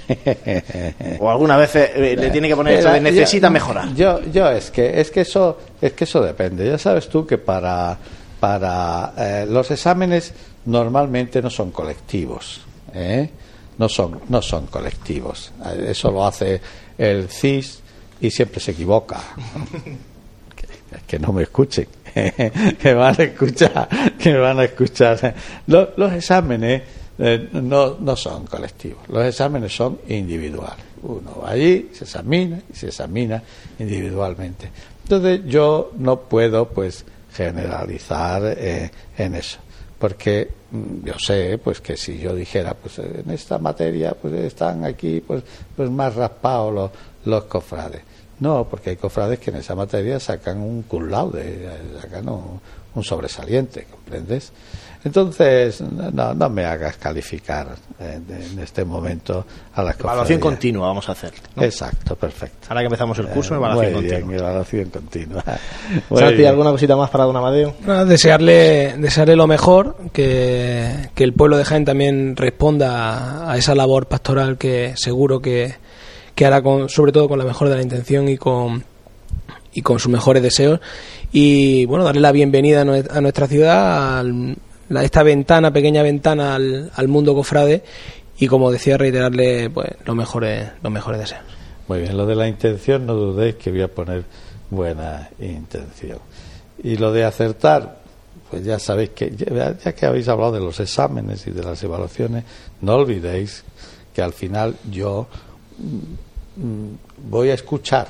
[LAUGHS] o alguna vez eh, le tiene que poner esto de necesita mejorar. Yo, yo es que es que eso es que eso depende. Ya sabes tú que para para eh, los exámenes normalmente no son colectivos, ¿eh? no son no son colectivos. Eso lo hace el CIS y siempre se equivoca. [LAUGHS] que, no me escuchen, [LAUGHS] que van a escuchar, que van a escuchar. Los, exámenes eh, no, no son colectivos, los exámenes son individuales. Uno va allí, se examina y se examina individualmente. Entonces yo no puedo pues generalizar eh, en eso porque mm, yo sé pues que si yo dijera pues en esta materia pues están aquí pues pues más raspados los, los cofrades no, porque hay cofrades que en esa materia sacan un cum laude, sacan un, sobresaliente, ¿comprendes? Entonces, no, no me hagas calificar en, este momento a las cofradías. Evaluación continua vamos a hacer. Exacto, perfecto. Ahora que empezamos el curso, eh, evaluación muy continua. Bien, evaluación continua. [LAUGHS] Santi, ¿alguna cosita más para Don Amadeo? desearle, desearle lo mejor, que, que el pueblo de Jaén también responda a esa labor pastoral que seguro que que hará con, sobre todo con la mejor de la intención y con y con sus mejores deseos. Y bueno darle la bienvenida a nuestra ciudad a esta ventana pequeña ventana al, al, mundo cofrade. Y como decía reiterarle pues los mejores los mejores deseos. Muy bien lo de la intención no dudéis que voy a poner buena intención. Y lo de acertar pues ya sabéis que ya, que habéis hablado de los exámenes y de las evaluaciones no olvidéis que al final yo voy a escuchar,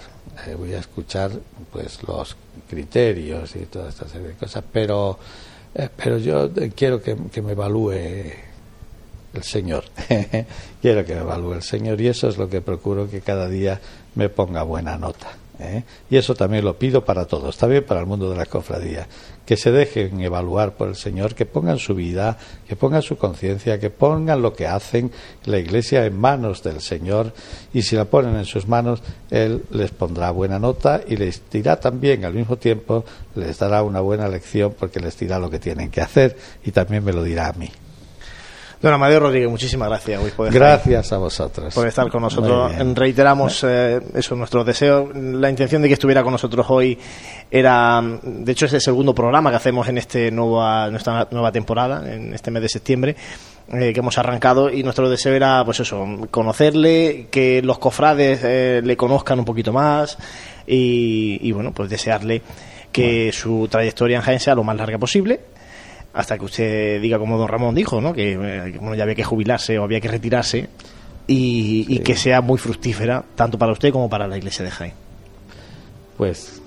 eh, voy a escuchar pues los criterios y toda esta serie de cosas, pero, eh, pero yo quiero que, me evalúe el Señor, [LAUGHS] quiero que me evalúe el Señor y eso es lo que procuro que cada día me ponga buena nota. ¿eh? Y eso también lo pido para todos, también para el mundo de la cofradía, que se dejen evaluar por el Señor, que pongan su vida, que pongan su conciencia, que pongan lo que hacen la Iglesia en manos del Señor y si la ponen en sus manos, Él les pondrá buena nota y les dirá también al mismo tiempo, les dará una buena lección porque les dirá lo que tienen que hacer y también me lo dirá a mí. Don Amadeo Rodríguez, muchísimas gracias. gracias a vosotros. Por estar con nosotros. Reiteramos eh, eso, nuestro deseo. La intención de que estuviera con nosotros hoy era, de hecho, es el segundo programa que hacemos en este nueva, nuestra nueva temporada, en este mes de septiembre. Eh, que hemos arrancado y nuestro deseo era pues eso conocerle que los cofrades eh, le conozcan un poquito más y, bueno pues desearle que su trayectoria en Jaén sea lo más larga posible hasta que usted diga como don Ramón dijo, ¿no? que eh, ya había que jubilarse o había que retirarse y, que sea muy fructífera tanto para usted como para la iglesia de Jaén. Pues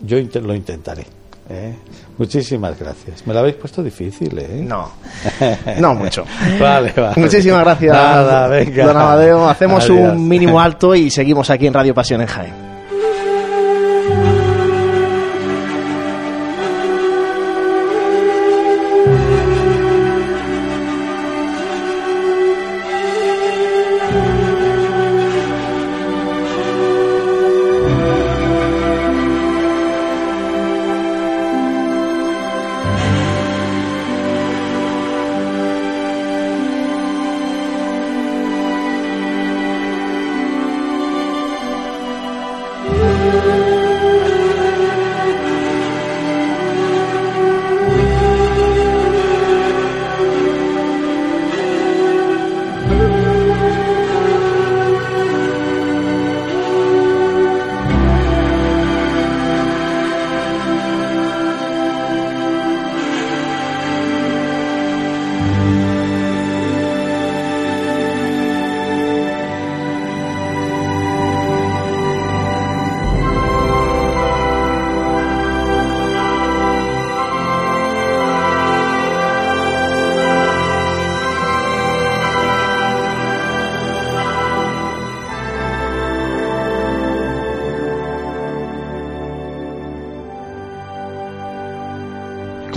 yo lo intentaré. ¿eh? Muchísimas gracias. Me lo habéis puesto difícil, ¿eh? No, [LAUGHS] no mucho. vale, vale. Muchísimas gracias, don Amadeo. Hacemos un mínimo [LAUGHS] alto y seguimos aquí en Radio Pasión en Jaén.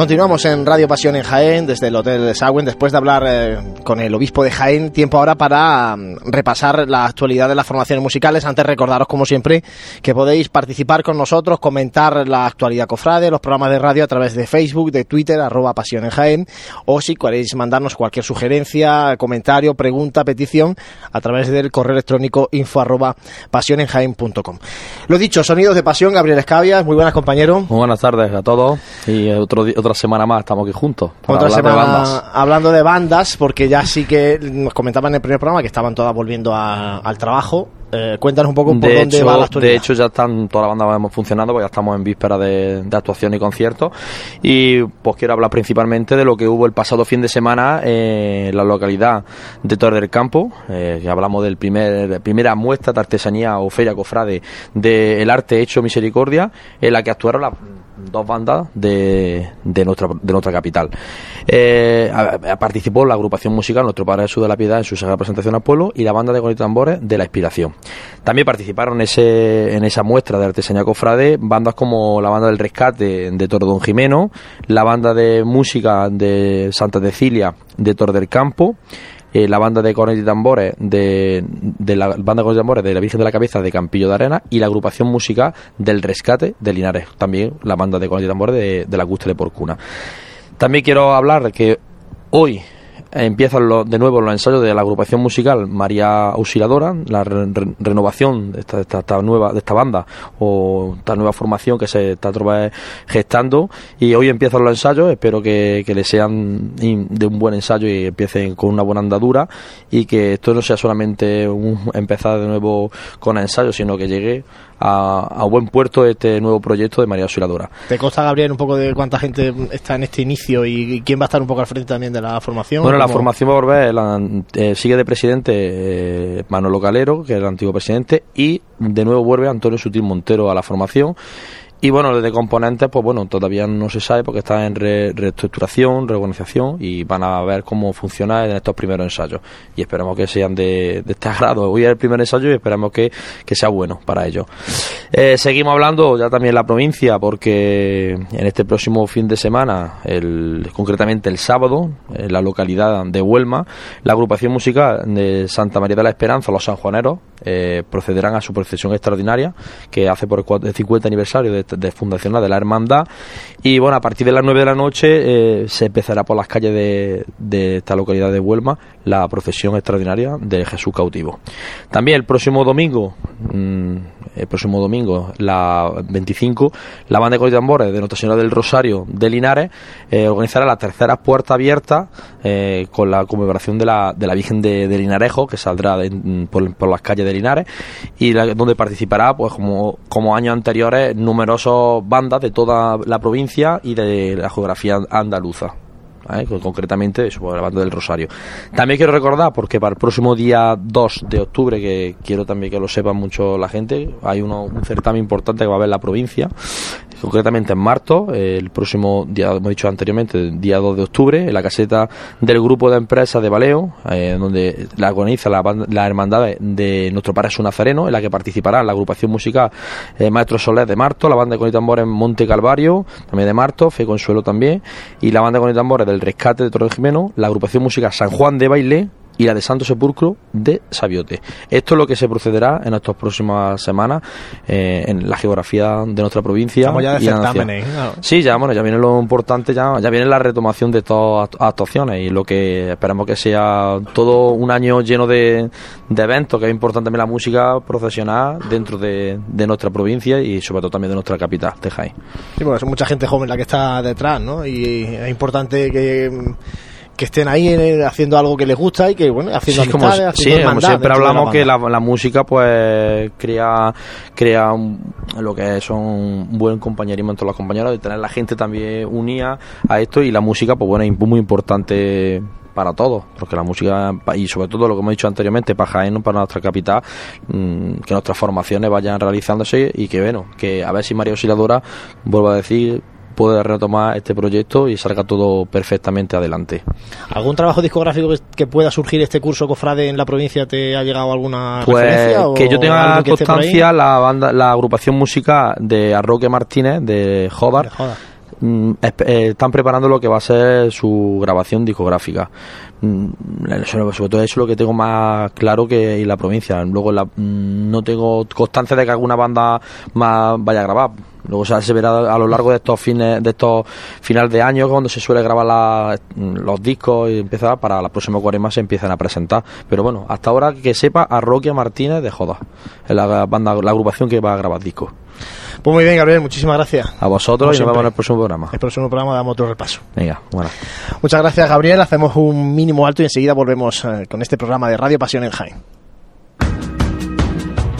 Continuamos en Radio Pasión en Jaén, desde el Hotel de Sagüen, después de hablar eh, con el obispo de Jaén, tiempo ahora para mm, repasar la actualidad de las formaciones musicales. Antes recordaros, como siempre, que podéis participar con nosotros, comentar la actualidad cofrade, los programas de radio a través de Facebook, de Twitter, arroba Pasión en Jaén, o si queréis mandarnos cualquier sugerencia, comentario, pregunta, petición, a través del correo electrónico info arroba pasionenjaén.com. Lo dicho, sonidos de pasión, Gabriel Escabias, muy buenas compañeros. Muy buenas tardes a todos y otro otra semana más estamos aquí juntos. Otra semana hablando de bandas, porque ya sí que nos comentaban en el primer programa que estaban todas volviendo al trabajo. Eh, cuéntanos un poco por dónde va la actualidad. De hecho, ya están todas las bandas funcionando, porque ya estamos en víspera de, actuación y conciertos. Y pues quiero hablar principalmente de lo que hubo el pasado fin de semana en la localidad de Torre del Campo. Eh, hablamos del primer primera muestra de artesanía o feria cofrade del arte hecho misericordia, en la que actuaron las dos bandas de, de, nuestra, de nuestra capital. Eh, participó la agrupación musical Nuestro Padre Jesús de la Piedad en su sagrada presentación al pueblo y la banda de Conito Tambores de la Inspiración. También participaron ese, en esa muestra de artesanía cofrade bandas como la banda del Rescate de Toro Don Jimeno, la banda de música de Santa Cecilia de Tor del Campo, eh, la banda de cornetas y tambores de, la banda de tambores de la Virgen de la Cabeza de Campillo de Arena y la agrupación musical del Rescate de Linares, también la banda de cornetas y tambores de, de la Gusta de Porcuna. También quiero hablar de que hoy empiezan de nuevo los ensayos de la agrupación musical María Auxiliadora, la renovación de esta, nueva de esta banda o esta nueva formación que se está gestando y hoy empiezan los ensayos, espero que, que les sean de un buen ensayo y empiecen con una buena andadura y que esto no sea solamente un empezar de nuevo con ensayos, sino que llegue a, buen puerto este nuevo proyecto de María Auxiliadora. ¿Te consta, Gabriel, un poco de cuánta gente está en este inicio y, quién va a estar un poco al frente también de la formación? Bueno, la formación va a volver, eh, sigue de presidente eh, Manolo Calero, que es el antiguo presidente, y de nuevo vuelve Antonio Sutil Montero a la formación y bueno, desde componentes, pues bueno, todavía no se sabe porque está en reestructuración, reorganización y van a ver cómo funciona en estos primeros ensayos. Y esperemos que sean de, este agrado. Hoy es el primer ensayo y esperemos que, sea bueno para ellos. Eh, seguimos hablando ya también la provincia porque en este próximo fin de semana, el, concretamente el sábado, en la localidad de Huelma, la agrupación musical de Santa María de la Esperanza, los sanjuaneros, eh, procederán a su procesión extraordinaria que hace por el 50 aniversario de de fundación de la hermandad y bueno a partir de las 9 de la noche eh, se empezará por las calles de, de, esta localidad de Huelma la procesión extraordinaria de Jesús cautivo también el próximo domingo mm, el próximo domingo la 25 la banda de tambores de Nuestra Señora del Rosario de Linares eh, organizará la tercera puerta abierta eh, con la conmemoración de la, de la Virgen de, Linarejo que saldrá por, por, las calles de Linares y donde participará pues como, como años anteriores numerosos bandas de toda la provincia y de la geografía andaluza. Concretamente eso, la banda del Rosario. También quiero recordar, porque para el próximo día 2 de octubre, que quiero también que lo sepa mucho la gente, hay un certamen importante que va a haber en la provincia, concretamente en Marto, el próximo día, hemos dicho anteriormente, día 2 de octubre, en la caseta del grupo de empresas de Baleo, eh, donde la agoniza la, la hermandad de nuestro su Nazareno, en la que participará la agrupación musical eh, Maestro Soler de Marto, la banda de conitambores en Monte Calvario, también de Marto, Fe Consuelo también, y la banda de conitambores del Rescate de Torre Jimeno, la agrupación musical San Juan de Baile, y la de Santo Sepulcro de Sabiote. Esto es lo que se procederá en estas próximas semanas eh, en la geografía de nuestra provincia. Estamos ya de certámenes. Sí, ya, bueno, ya viene lo importante, ya, ya viene la retomación de todas actuaciones y lo que esperamos que sea todo un año lleno de, de eventos, que es importante también la música profesional dentro de, de, nuestra provincia y sobre todo también de nuestra capital, Jaén. Sí, porque es mucha gente joven la que está detrás, ¿no? Y es importante que que estén ahí eh, haciendo algo que les gusta y que, bueno, haciendo sí, como, siempre hablamos que la, música, pues, crea, crea lo que son un buen compañerismo entre los compañeros, de tener la gente también unida a esto y la música, pues, bueno, es muy importante para todos, porque la música y sobre todo lo que hemos dicho anteriormente para Jaén, para nuestra capital, mm, que nuestras formaciones vayan realizándose y que bueno, que a ver si María Osciladora vuelvo a decir puede retomar este proyecto y salga todo perfectamente adelante. ¿Algún trabajo discográfico que pueda surgir este curso Cofrade en la provincia te ha llegado alguna pues que yo tenga constancia la banda la agrupación música de Arroque Martínez de Jobar mm, esp- eh, están preparando lo que va a ser su grabación discográfica. Mm, sobre sobre todo eso es lo que tengo más claro que en la provincia. Luego la- mm, no tengo constancia de que alguna banda más vaya a grabar. Luego se verá a lo largo de estos fines, de estos finales de año cuando se suele grabar la- los discos y empezar para la próxima cuaresma se empiezan a presentar. Pero bueno, hasta ahora que sepa a Roque Martínez de Joda, la banda, la agrupación que va a grabar discos. Pues muy bien, Gabriel, muchísimas gracias. A vosotros Como y nos vemos en el próximo programa. El próximo programa damos otro repaso. Venga. Muchas gracias, Gabriel. Hacemos un mínimo alto y enseguida volvemos eh, con este programa de Radio Pasión en Jaén.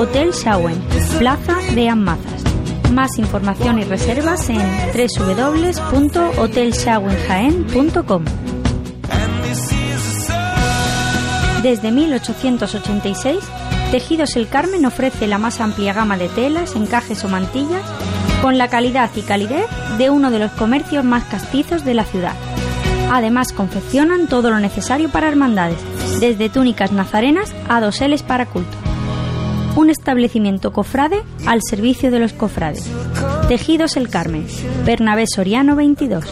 Hotel Shawen, Plaza de Amazas. Más información y reservas en www.hotelshawenjaen.com. Desde 1886, Tejidos El Carmen ofrece la más amplia gama de telas, encajes o mantillas con la calidad y calidez de uno de los comercios más castizos de la ciudad. Además, confeccionan todo lo necesario para hermandades, desde túnicas nazarenas a doseles para culto un establecimiento cofrade al servicio de los cofrades. Tejidos El Carmen, Bernabé Soriano 22.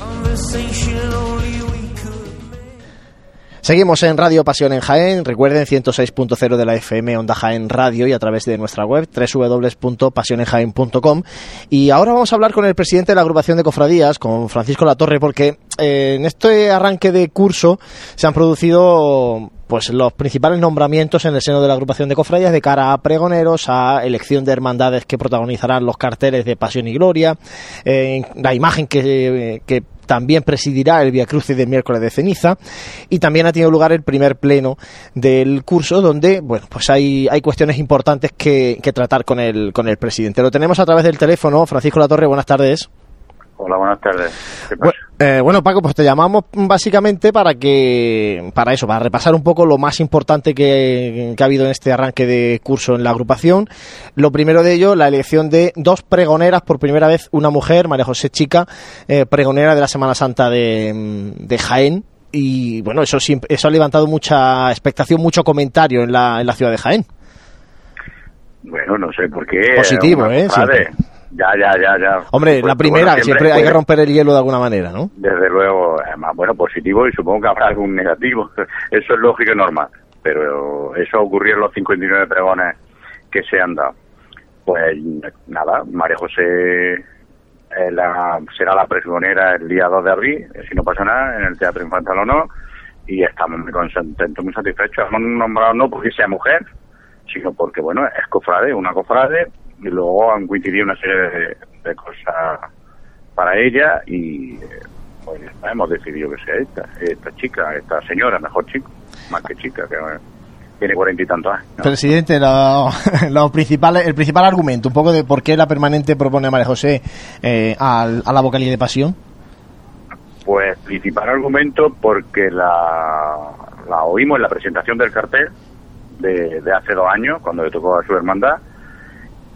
Seguimos en Radio Pasión en Jaén. Recuerden 106.0 de la FM Onda Jaén Radio y a través de nuestra web www.pasionenjaén.com. Y ahora vamos a hablar con el presidente de la agrupación de cofradías, con Francisco Latorre, porque eh, en este arranque de curso se han producido pues los principales nombramientos en el seno de la agrupación de cofradías de cara a pregoneros, a elección de hermandades que protagonizarán los carteles de Pasión y Gloria, eh, la imagen que, que también presidirá el Via Crucis de miércoles de ceniza y también ha tenido lugar el primer pleno del curso donde bueno pues hay, hay cuestiones importantes que, que tratar con el con el presidente. Lo tenemos a través del teléfono. Francisco Latorre, buenas tardes. Hola, buenas tardes. ¿Qué pasa? Bueno, eh, bueno, Paco, pues te llamamos básicamente para que, para eso, para repasar un poco lo más importante que, que ha habido en este arranque de curso en la agrupación. Lo primero de ello, la elección de dos pregoneras, por primera vez una mujer, María José Chica, eh, pregonera de la Semana Santa de, de Jaén. Y bueno, eso, eso ha levantado mucha expectación, mucho comentario en la, en la ciudad de Jaén. Bueno, no sé por qué. Positivo, ¿eh? Siempre. Ya, ya, ya, ya. Hombre, Pues, la primera, bueno, siempre hay que pues, romper el hielo de alguna manera, ¿no? Desde luego, además, bueno, positivo y supongo que habrá algún negativo. [LAUGHS] Eso es lógico y normal. Pero eso ocurrió en los 59 pregones que se han dado. Pues nada, María José eh, la- será la pregonera el día 2 de abril, eh, si no pasa nada, en el Teatro Infantil Honor. Y estamos muy contentos, muy satisfechos. Hemos nombrado no porque sea mujer, sino porque, bueno, es cofrade, una cofrade, y luego han coincidido una serie de, de cosas para ella y pues hemos decidido que sea esta, esta chica, esta señora, mejor chico, más que chica, que tiene cuarenta y tantos años. ¿no? Presidente, lo, [LAUGHS] lo principal, el principal argumento, un poco de por qué la permanente propone a María José eh, al- a la vocalía de Pasión. Pues principal argumento porque la, la oímos en la presentación del cartel de, de hace dos años, cuando le tocó a su hermandad,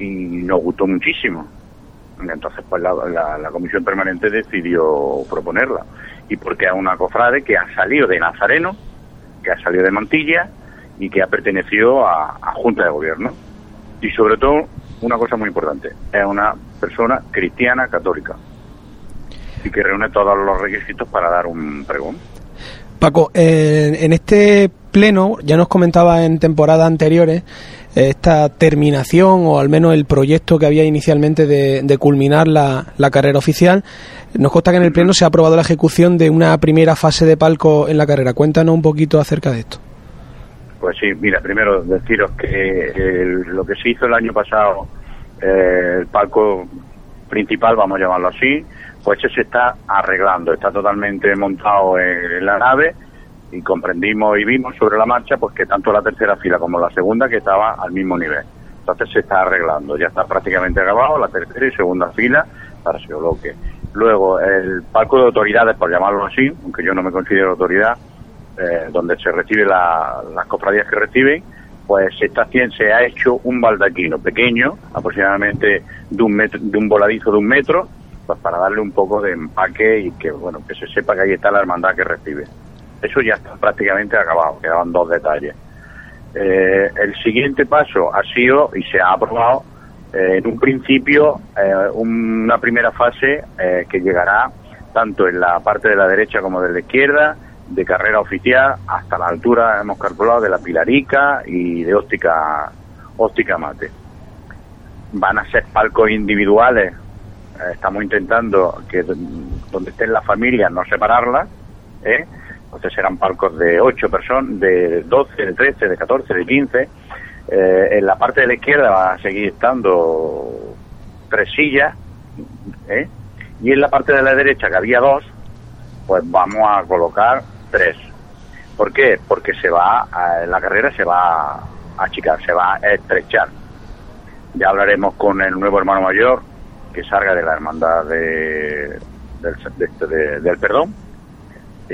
y nos gustó muchísimo. Entonces, pues la, la- comisión permanente decidió proponerla. Y porque es una cofrade que ha salido de Nazareno, que ha salido de Mantilla y que ha pertenecido a, Junta de Gobierno. Y sobre todo, una cosa muy importante, es una persona cristiana católica y que reúne todos los requisitos para dar un pregón. Paco, en este pleno, ya nos comentaba en temporadas anteriores, esta terminación o al menos el proyecto que había inicialmente de, de culminar la, la carrera oficial. Nos consta que en el pleno se ha aprobado la ejecución de una primera fase de palco en la carrera. Cuéntanos un poquito acerca de esto. Pues sí, mira, primero deciros que el- lo que se hizo el año pasado, eh, el palco principal, vamos a llamarlo así, pues eso se está arreglando, está totalmente montado en, en la nave y comprendimos y vimos sobre la marcha pues que tanto la tercera fila como la segunda que estaba al mismo nivel. Entonces se está arreglando, ya está prácticamente acabado la tercera y segunda fila para se bloque. Luego, el palco de autoridades, por llamarlo así, aunque yo no me considero autoridad, eh, donde se recibe la, las cofradías que reciben, pues se, está, se ha hecho un baldaquino pequeño, aproximadamente de un, metro, de un voladizo de un metro, pues para darle un poco de empaque y que bueno que se sepa que ahí está la hermandad que recibe. Eso ya está prácticamente acabado, quedaban dos detalles. Eh, el siguiente paso ha sido y se ha aprobado eh, en un principio eh, una primera fase eh, que llegará tanto en la parte de la derecha como de la izquierda, de carrera oficial hasta la altura, hemos calculado, de la Pilarica y de óptica, óptica mate. Van a ser palcos individuales, estamos intentando que donde estén las familias no separarlas. Entonces serán palcos de 8 personas, de 12, de 13, de 14, de 15. Eh, en la parte de la izquierda va a seguir estando tres sillas, ¿eh? y en la parte de la derecha, que había dos, pues vamos a colocar tres. ¿Por qué? Porque se va, a, la carrera se va a achicar, se va a estrechar. Ya hablaremos con el nuevo hermano mayor, que salga de la hermandad de, del, de, este, de, del perdón,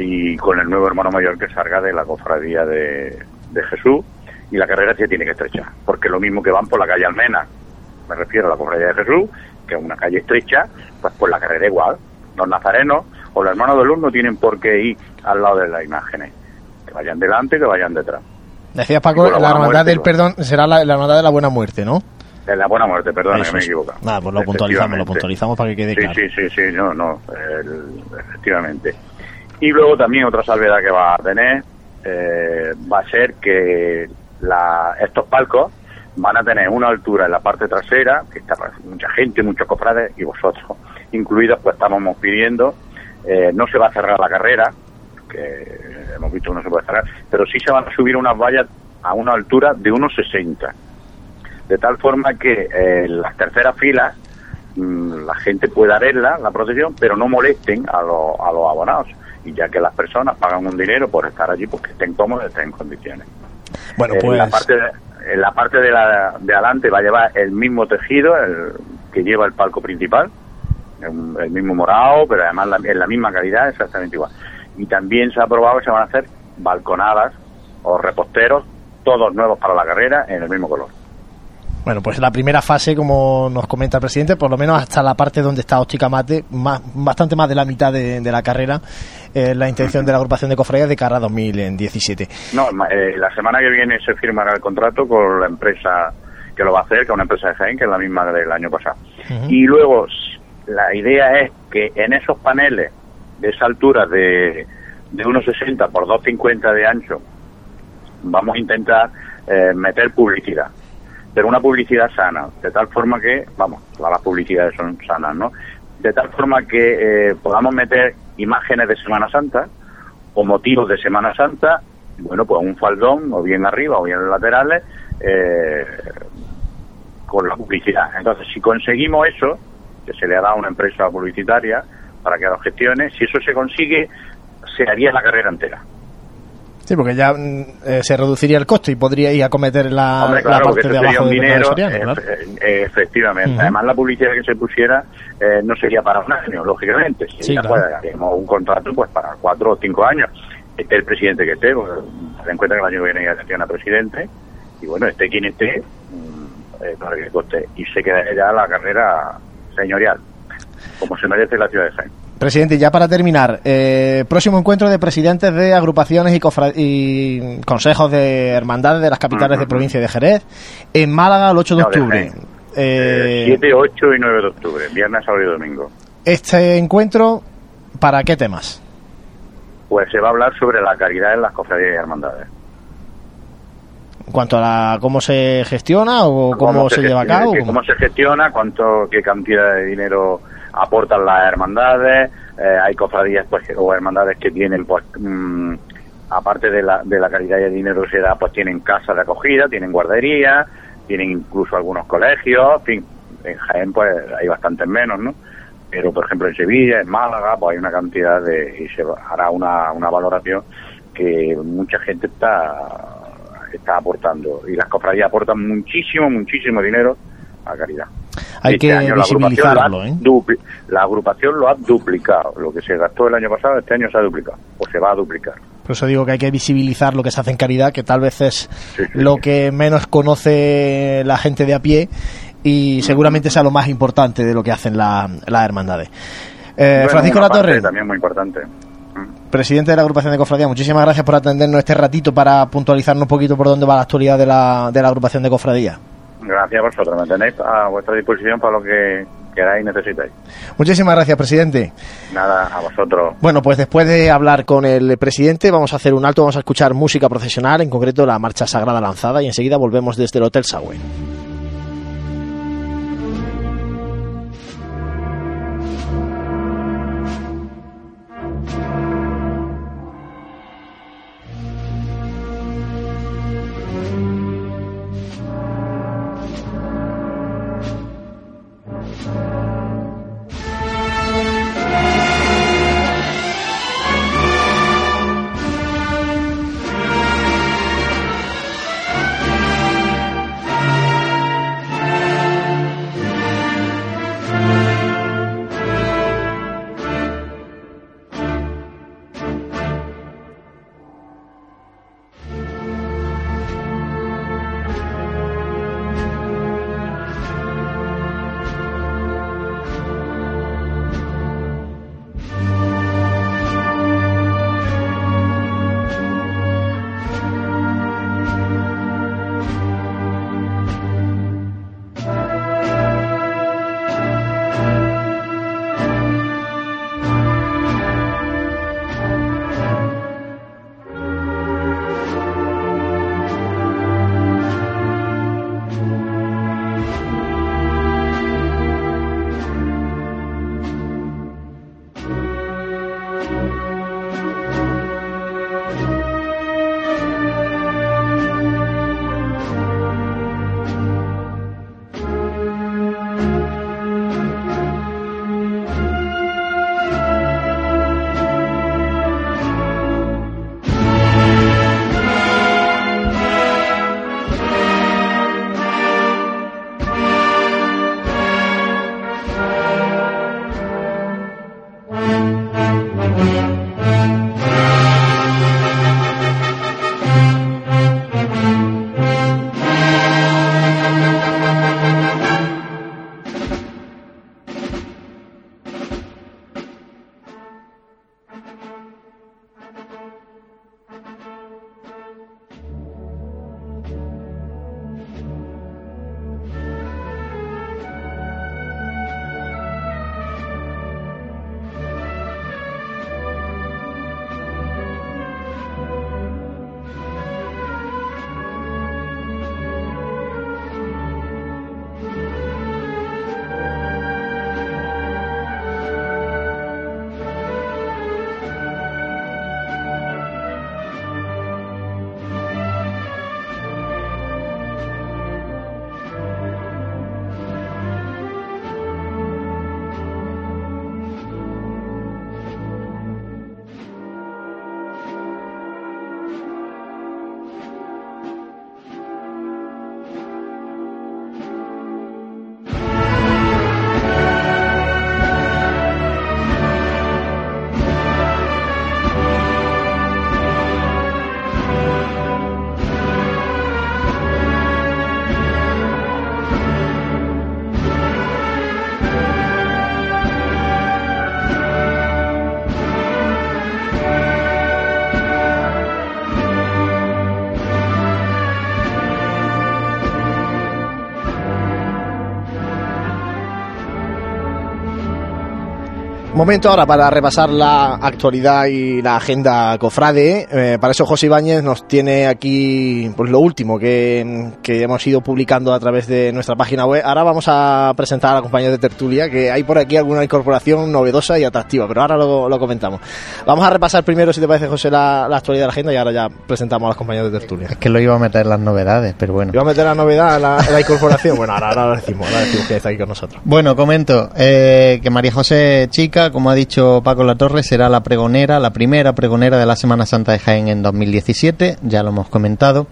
y con el nuevo hermano mayor que salga de la cofradía de, de Jesús, y la carrera se tiene que estrechar, porque lo mismo que van por la calle Almena, me refiero a la cofradía de Jesús, que es una calle estrecha, pues por la carrera igual. Los nazarenos o los hermanos de luz no tienen por qué ir al lado de las imágenes. Que vayan delante, que vayan detrás. Decías, Paco, la, la hermandad del perdón será la, la, hermandad de la buena muerte, ¿no? De la buena muerte, perdón, que me he equivocado. Nada, pues lo puntualizamos, lo puntualizamos para que quede sí, claro. Sí, sí, sí, no, no, el, efectivamente. Y luego también otra salvedad que va a tener eh, va a ser que la, estos palcos van a tener una altura en la parte trasera, que está mucha gente, muchos cofrades y vosotros incluidos, pues estábamos pidiendo, eh, no se va a cerrar la carrera, que hemos visto que no se puede cerrar, pero sí se van a subir unas vallas a una altura de unos 60, de tal forma que eh, las terceras filas mmm, la gente pueda verla, la procesión, pero no molesten a, lo, a los abonados, y ya que las personas pagan un dinero por estar allí, pues que estén cómodos, estén en condiciones. Bueno, pues... En la parte de, en la parte de, la, de adelante va a llevar el mismo tejido el, que lleva el palco principal, el, el mismo morado, pero además la, en la misma calidad, exactamente igual. Y también se ha aprobado que se van a hacer balconadas o reposteros, todos nuevos para la carrera, en el mismo color. Bueno, pues la primera fase, como nos comenta el presidente, por lo menos hasta la parte donde está Óptica Mate, más, bastante más de la mitad de, de la carrera, eh, la intención de la agrupación de cofradías de cara a 2017. No, eh, la semana que viene se firmará el contrato con la empresa que lo va a hacer, que es una empresa de Jaén, que es la misma del año pasado. Uh -huh. Y luego, la idea es que en esos paneles de esa altura de, de 1,60 por 2,50 de ancho, vamos a intentar eh, meter publicidad pero una publicidad sana, de tal forma que, vamos, todas las publicidades son sanas, ¿no? De tal forma que eh, podamos meter imágenes de Semana Santa o motivos de Semana Santa, bueno, pues un faldón, o bien arriba o bien en los laterales, eh, con la publicidad. Entonces, si conseguimos eso, que se le ha dado a una empresa publicitaria para que lo gestione, si eso se consigue, se haría la carrera entera. Sí, porque ya eh, se reduciría el costo y podría ir a cometer la, Hombre, claro, la parte de abajo un dinero, Soriano, claro. eh, efectivamente. Uh -huh. Además, la publicidad que se pusiera eh, no sería para un año, lógicamente. Si sí, claro. haríamos un contrato pues para cuatro o cinco años. Este el presidente que esté, pues, ten en cuenta que el año que viene ya tendría presidente, y bueno, esté quien esté, eh, para que coste. Y se queda ya la carrera señorial, como se merece la ciudad de Jaén. Presidente, ya para terminar, eh, próximo encuentro de presidentes de agrupaciones y, y consejos de hermandades de las capitales uh -huh. de provincia de Jerez, en Málaga el 8 de no, octubre. De eh, 7, 8 y 9 de octubre, viernes, sábado y domingo. Este encuentro, ¿para qué temas? Pues se va a hablar sobre la caridad en las cofradías y hermandades. En cuanto a la, cómo se gestiona o cómo, ¿Cómo se, se lleva a cabo. ¿Cómo se gestiona? ¿Cuánto, qué cantidad de dinero aportan las hermandades, eh, hay cofradías pues o hermandades que tienen pues mmm, aparte de la, de la calidad de dinero que se da, pues tienen casas de acogida, tienen guardería, tienen incluso algunos colegios, en fin, en Jaén pues hay bastantes menos, ¿no? Pero por ejemplo en Sevilla, en Málaga, pues hay una cantidad de, y se hará una, una valoración que mucha gente está está aportando y las cofradías aportan muchísimo, muchísimo dinero a caridad. hay Este que año la agrupación visibilizarlo. ¿eh? La agrupación lo ha duplicado. Lo que se gastó el año pasado, este año se ha duplicado. O se va a duplicar. Por eso digo que hay que visibilizar lo que se hace en caridad, que tal vez es Sí, sí, lo sí. que menos conoce la gente de a pie y seguramente sea lo más importante de lo que hacen la- las hermandades. Eh, Bueno, Francisco Latorre, También muy importante. Mm. presidente de la agrupación de cofradía, muchísimas gracias por atendernos este ratito para puntualizarnos un poquito por dónde va la actualidad de la, de la agrupación de cofradía. Gracias a vosotros. Me tenéis a vuestra disposición para lo que queráis y necesitáis. Muchísimas gracias, presidente. Nada, a vosotros. Bueno, pues después de hablar con el presidente, vamos a hacer un alto, vamos a escuchar música procesional, en concreto la marcha sagrada lanzada, y enseguida volvemos desde el Hotel Sauen. Momento ahora para repasar la actualidad y la agenda cofrade. Eh, para eso José Ibáñez nos tiene aquí pues, lo último que, que hemos ido publicando a través de nuestra página web. Ahora vamos a presentar a la compañía de tertulia, que hay por aquí alguna incorporación novedosa y atractiva, pero ahora lo, lo comentamos. Vamos a repasar primero, si te parece, José, la, la actualidad de la agenda y ahora ya presentamos a las compañías de tertulia. Es que lo iba a meter las novedades, pero bueno. Iba a meter la novedad, la, la incorporación. Bueno, ahora, ahora lo decimos, ahora decimos que está aquí con nosotros. Bueno, comento eh, que María José Chica, como ha dicho Paco Latorre, será la pregonera, la primera pregonera de la Semana Santa de Jaén en 2017, ya lo hemos comentado,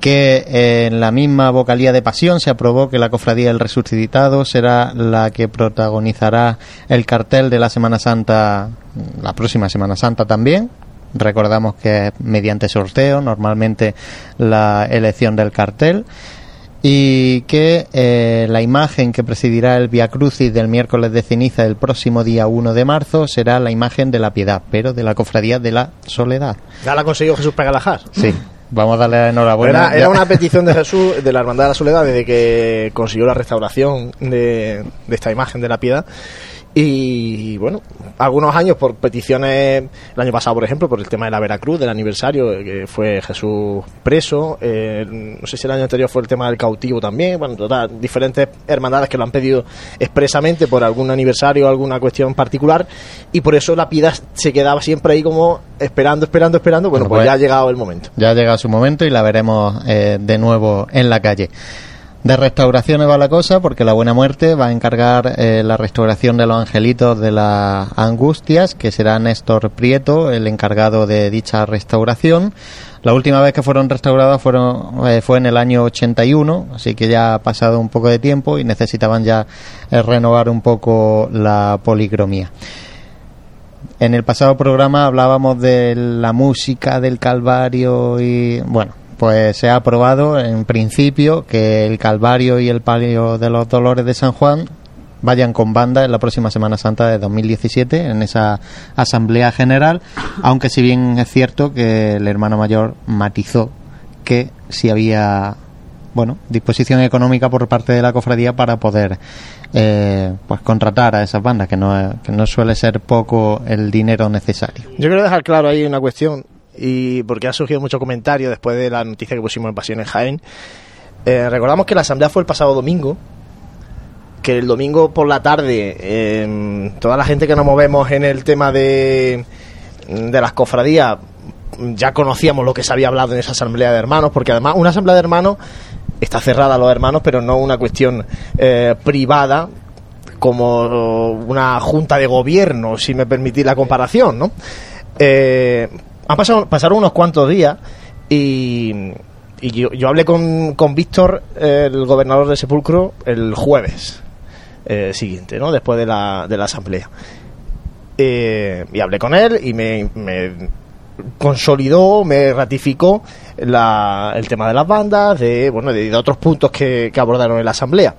que en la misma vocalía de pasión se aprobó que la Cofradía del Resucitado será la que protagonizará el cartel de la Semana Santa, la próxima Semana Santa también. Recordamos que es mediante sorteo, normalmente la elección del cartel y que eh, la imagen que presidirá el Via Crucis del miércoles de ceniza del próximo día 1 de marzo será la imagen de la piedad, pero de la cofradía de la soledad. Ya la consiguió Jesús Pegalajar. Sí. Vamos a darle enhorabuena. Era, era, una petición de [LAUGHS] Jesús, de la Hermandad de la Soledad, desde que consiguió la restauración de, de esta imagen de la piedad. Y bueno, algunos años por peticiones, el año pasado por ejemplo, por el tema de la Veracruz, del aniversario, que fue Jesús preso, eh, no sé si el año anterior fue el tema del cautivo también, bueno, total, diferentes hermandades que lo han pedido expresamente por algún aniversario o alguna cuestión particular, y por eso la piedad se quedaba siempre ahí como esperando, esperando, esperando, bueno, pues, pues ya ha llegado el momento. Ya ha llegado su momento y la veremos eh, de nuevo en la calle. De restauraciones va la cosa porque la Buena Muerte va a encargar eh, la restauración de los angelitos de las Angustias, que será Néstor Prieto el encargado de dicha restauración. La última vez que fueron restauradas fueron, eh, fue en el año 81, así que ya ha pasado un poco de tiempo y necesitaban ya eh, renovar un poco la policromía. En el pasado programa hablábamos de la música del Calvario y bueno, pues se ha aprobado en principio que el Calvario y el Palio de los Dolores de San Juan vayan con banda en la próxima Semana Santa de 2017 en esa asamblea general, aunque si bien es cierto que el hermano mayor matizó que si había bueno disposición económica por parte de la cofradía para poder eh, pues contratar a esas bandas que no que no suele ser poco el dinero necesario. Yo quiero dejar claro ahí una cuestión y porque ha surgido mucho comentario después de la noticia que pusimos en Pasión en Jaén. Eh, recordamos que la asamblea fue el pasado domingo, que el domingo por la tarde eh, toda la gente que nos movemos en el tema de, de las cofradías ya conocíamos lo que se había hablado en esa asamblea de hermanos, porque además una asamblea de hermanos está cerrada a los hermanos, pero no una cuestión eh, privada como una junta de gobierno, si me permitís la comparación, ¿no? Eh, han pasado, pasaron unos cuantos días y, y yo, hablé con, con Víctor, el gobernador de Sepulcro, el jueves eh, siguiente, ¿no? Después de la, de la asamblea. Eh, y hablé con él y me, me consolidó, me ratificó la, el tema de las bandas, de, bueno, de, otros puntos que, que, abordaron en la asamblea.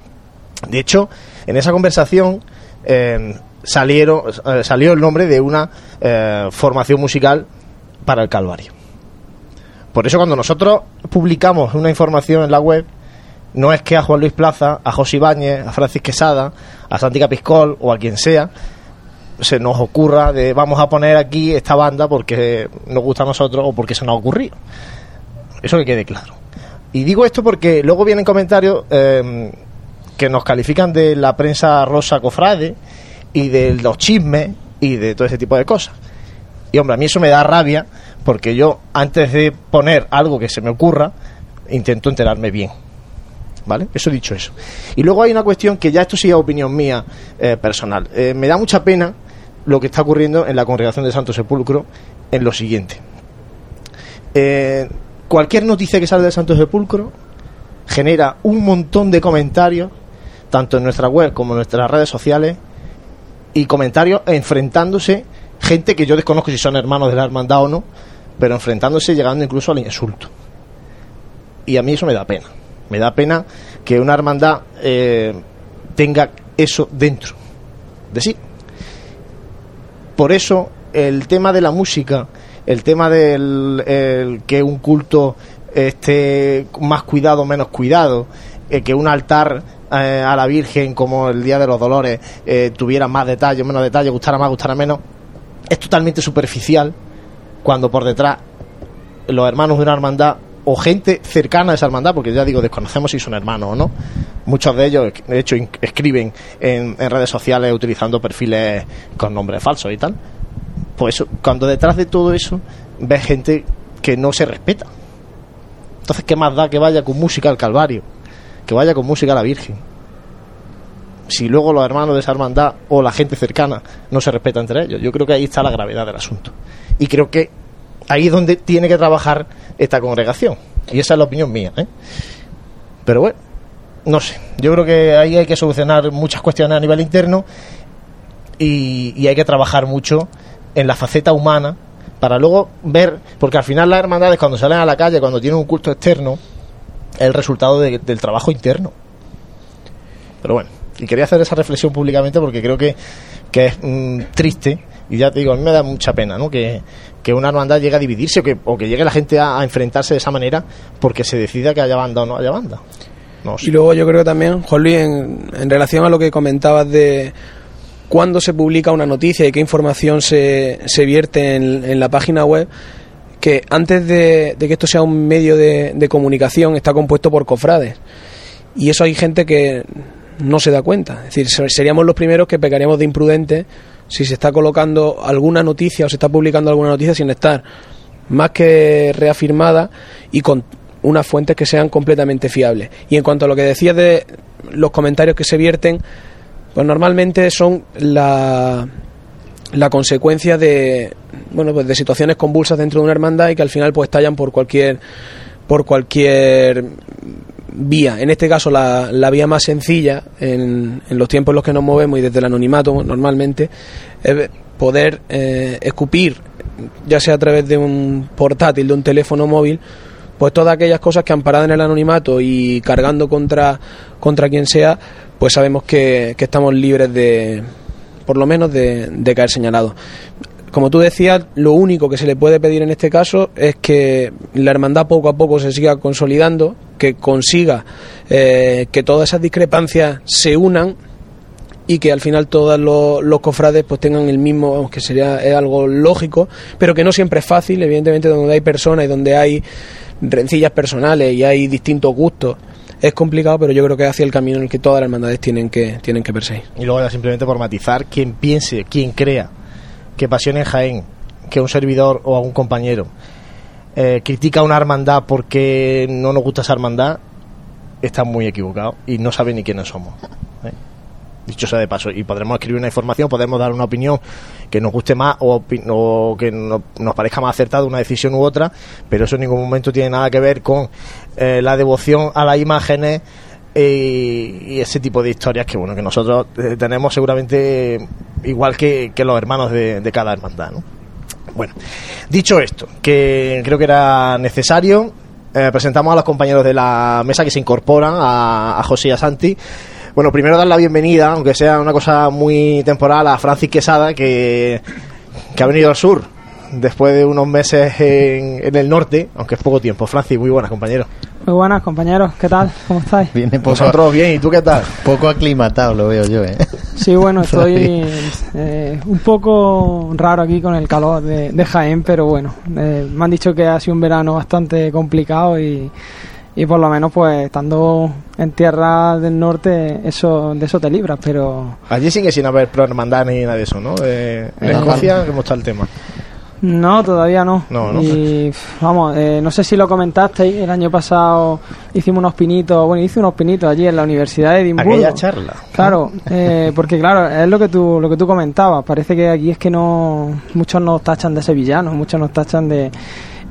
De hecho, en esa conversación eh, salieron, salió el nombre de una formación musical para el Calvario. Por eso cuando nosotros publicamos una información en la web, no es que a Juan Luis Plaza, a José Ibáñez, a Francis Quesada, a Santi Capiscol o a quien sea, se nos ocurra de vamos a poner aquí esta banda porque nos gusta a nosotros o porque se nos ha ocurrido. Eso que quede claro. Y digo esto porque luego vienen comentarios eh, que nos califican de la prensa rosa cofrade y de los chismes y de todo ese tipo de cosas. Y hombre, a mí eso me da rabia porque yo antes de poner algo que se me ocurra, intento enterarme bien. ¿Vale? Eso dicho eso. Y luego hay una cuestión que ya esto sí es opinión mía eh, personal. Eh, me da mucha pena lo que está ocurriendo en la congregación de Santo Sepulcro en lo siguiente. Eh, cualquier noticia que sale del Santo Sepulcro genera un montón de comentarios, tanto en nuestra web como en nuestras redes sociales, y comentarios enfrentándose gente que yo desconozco si son hermanos de la hermandad o no, pero enfrentándose, llegando incluso al insulto. Y a mí eso me da pena. Me da pena que una hermandad eh, tenga eso dentro de sí. Por eso el tema de la música, el tema del el, que un culto esté más cuidado, menos cuidado, eh, que un altar eh, a la Virgen como el Día de los Dolores eh, tuviera más detalle, menos detalle, gustara más, gustara menos, es totalmente superficial cuando por detrás los hermanos de una hermandad o gente cercana a esa hermandad, porque ya digo, desconocemos si son hermanos o no. Muchos de ellos, de hecho, escriben en, en redes sociales utilizando perfiles con nombres falsos y tal. Pues cuando detrás de todo eso ves gente que no se respeta. Entonces, ¿qué más da que vaya con música al Calvario? Que vaya con música a la Virgen. Si luego los hermanos de esa hermandad o la gente cercana no se respeta entre ellos. Yo creo que ahí está la gravedad del asunto. Y creo que ahí es donde tiene que trabajar esta congregación. Y esa es la opinión mía, ¿eh? Pero bueno, no sé. Yo creo que ahí hay que solucionar muchas cuestiones a nivel interno y, hay que trabajar mucho en la faceta humana para luego ver, porque al final las hermandades cuando salen a la calle, cuando tienen un culto externo, es el resultado de- del trabajo interno. Pero bueno, y quería hacer esa reflexión públicamente porque creo que, que es mm, triste, y ya te digo, a mí me da mucha pena, ¿no? Que, que una hermandad llegue a dividirse o que, o que llegue la gente a, enfrentarse de esa manera porque se decida que haya banda o no haya banda. No. Y luego yo creo también, Juan Luis, en, en relación a lo que comentabas de cuándo se publica una noticia y qué información se, se vierte en, en la página web, que antes de, de que esto sea un medio de, de comunicación está compuesto por cofrades. Y eso hay gente que no se da cuenta. Es decir, ser- seríamos los primeros que pecaríamos de imprudentes si se está colocando alguna noticia o se está publicando alguna noticia sin estar más que reafirmada y con unas fuentes que sean completamente fiables. Y en cuanto a lo que decías de los comentarios que se vierten, pues normalmente son la, la consecuencia de bueno pues de situaciones convulsas dentro de una hermandad y que al final pues estallan por cualquier por cualquier vía. En este caso la, la vía más sencilla en, en los tiempos en los que nos movemos y desde el anonimato normalmente es poder eh, escupir ya sea a través de un portátil, de un teléfono móvil, pues todas aquellas cosas que amparadas en el anonimato y cargando contra, contra quien sea, pues sabemos que, que estamos libres de, por lo menos, de, de caer señalados. Como tú decías, lo único que se le puede pedir en este caso es que la hermandad poco a poco se siga consolidando, que consiga eh, que todas esas discrepancias se unan y que al final todos los, cofrades pues tengan el mismo, vamos, que sería es algo lógico, pero que no siempre es fácil, evidentemente donde hay personas y donde hay rencillas personales y hay distintos gustos, es complicado, pero yo creo que es hacia el camino en el que todas las hermandades tienen que, tienen que perseguir. Y luego ya simplemente por matizar, quien piense, quien crea que Pasión en Jaén, que un servidor o a un compañero eh, critica una hermandad porque no nos gusta esa hermandad, está muy equivocado y no sabe ni quiénes somos. ¿eh? Dicho sea de paso, y podremos escribir una información, podemos dar una opinión que nos guste más o, que no- nos parezca más acertada una decisión u otra, pero eso en ningún momento tiene nada que ver con eh, la devoción a las imágenes y ese tipo de historias que bueno que nosotros eh, tenemos seguramente igual que, que los hermanos de, de cada hermandad. ¿no? Bueno, dicho esto, que creo que era necesario, eh, presentamos a los compañeros de la mesa que se incorporan, a, a José y a Santi. Bueno, primero dar la bienvenida, aunque sea una cosa muy temporal, a Francis Quesada, que, que ha venido al sur después de unos meses en, en el norte, aunque es poco tiempo. Francis, muy buenas, compañero. Muy buenas, compañeros. ¿Qué tal? ¿Cómo estáis? Viene poco, Vosotros bien, ¿y tú qué tal? [LAUGHS] poco aclimatado, lo veo yo, ¿eh? Sí, bueno, [LAUGHS] estoy eh, un poco raro aquí con el calor de, de Jaén, pero bueno, eh, me han dicho que ha sido un verano bastante complicado y, y por lo menos pues estando en tierra del norte eso de eso te libras, pero Allí sigue sin haber pro hermandad ni nada de eso, ¿no? Eh, en. Escocia, ¿cómo está el tema? No, todavía no. No, no. Y vamos, eh, no sé si lo comentasteis, el año pasado hicimos unos pinitos, bueno, hice unos pinitos allí en la Universidad de Edimburgo. Aquella charla. Claro, eh, porque claro, es lo que tú lo que tú comentabas. Parece que aquí es que no muchos nos tachan de sevillanos, muchos nos tachan de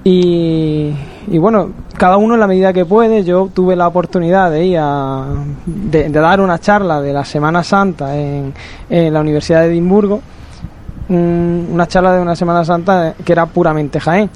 y, y bueno, cada uno en la medida que puede. Yo tuve la oportunidad de ir a de, de dar una charla de la Semana Santa en, en la Universidad de Edimburgo, un- una charla de una Semana Santa que era puramente Jaén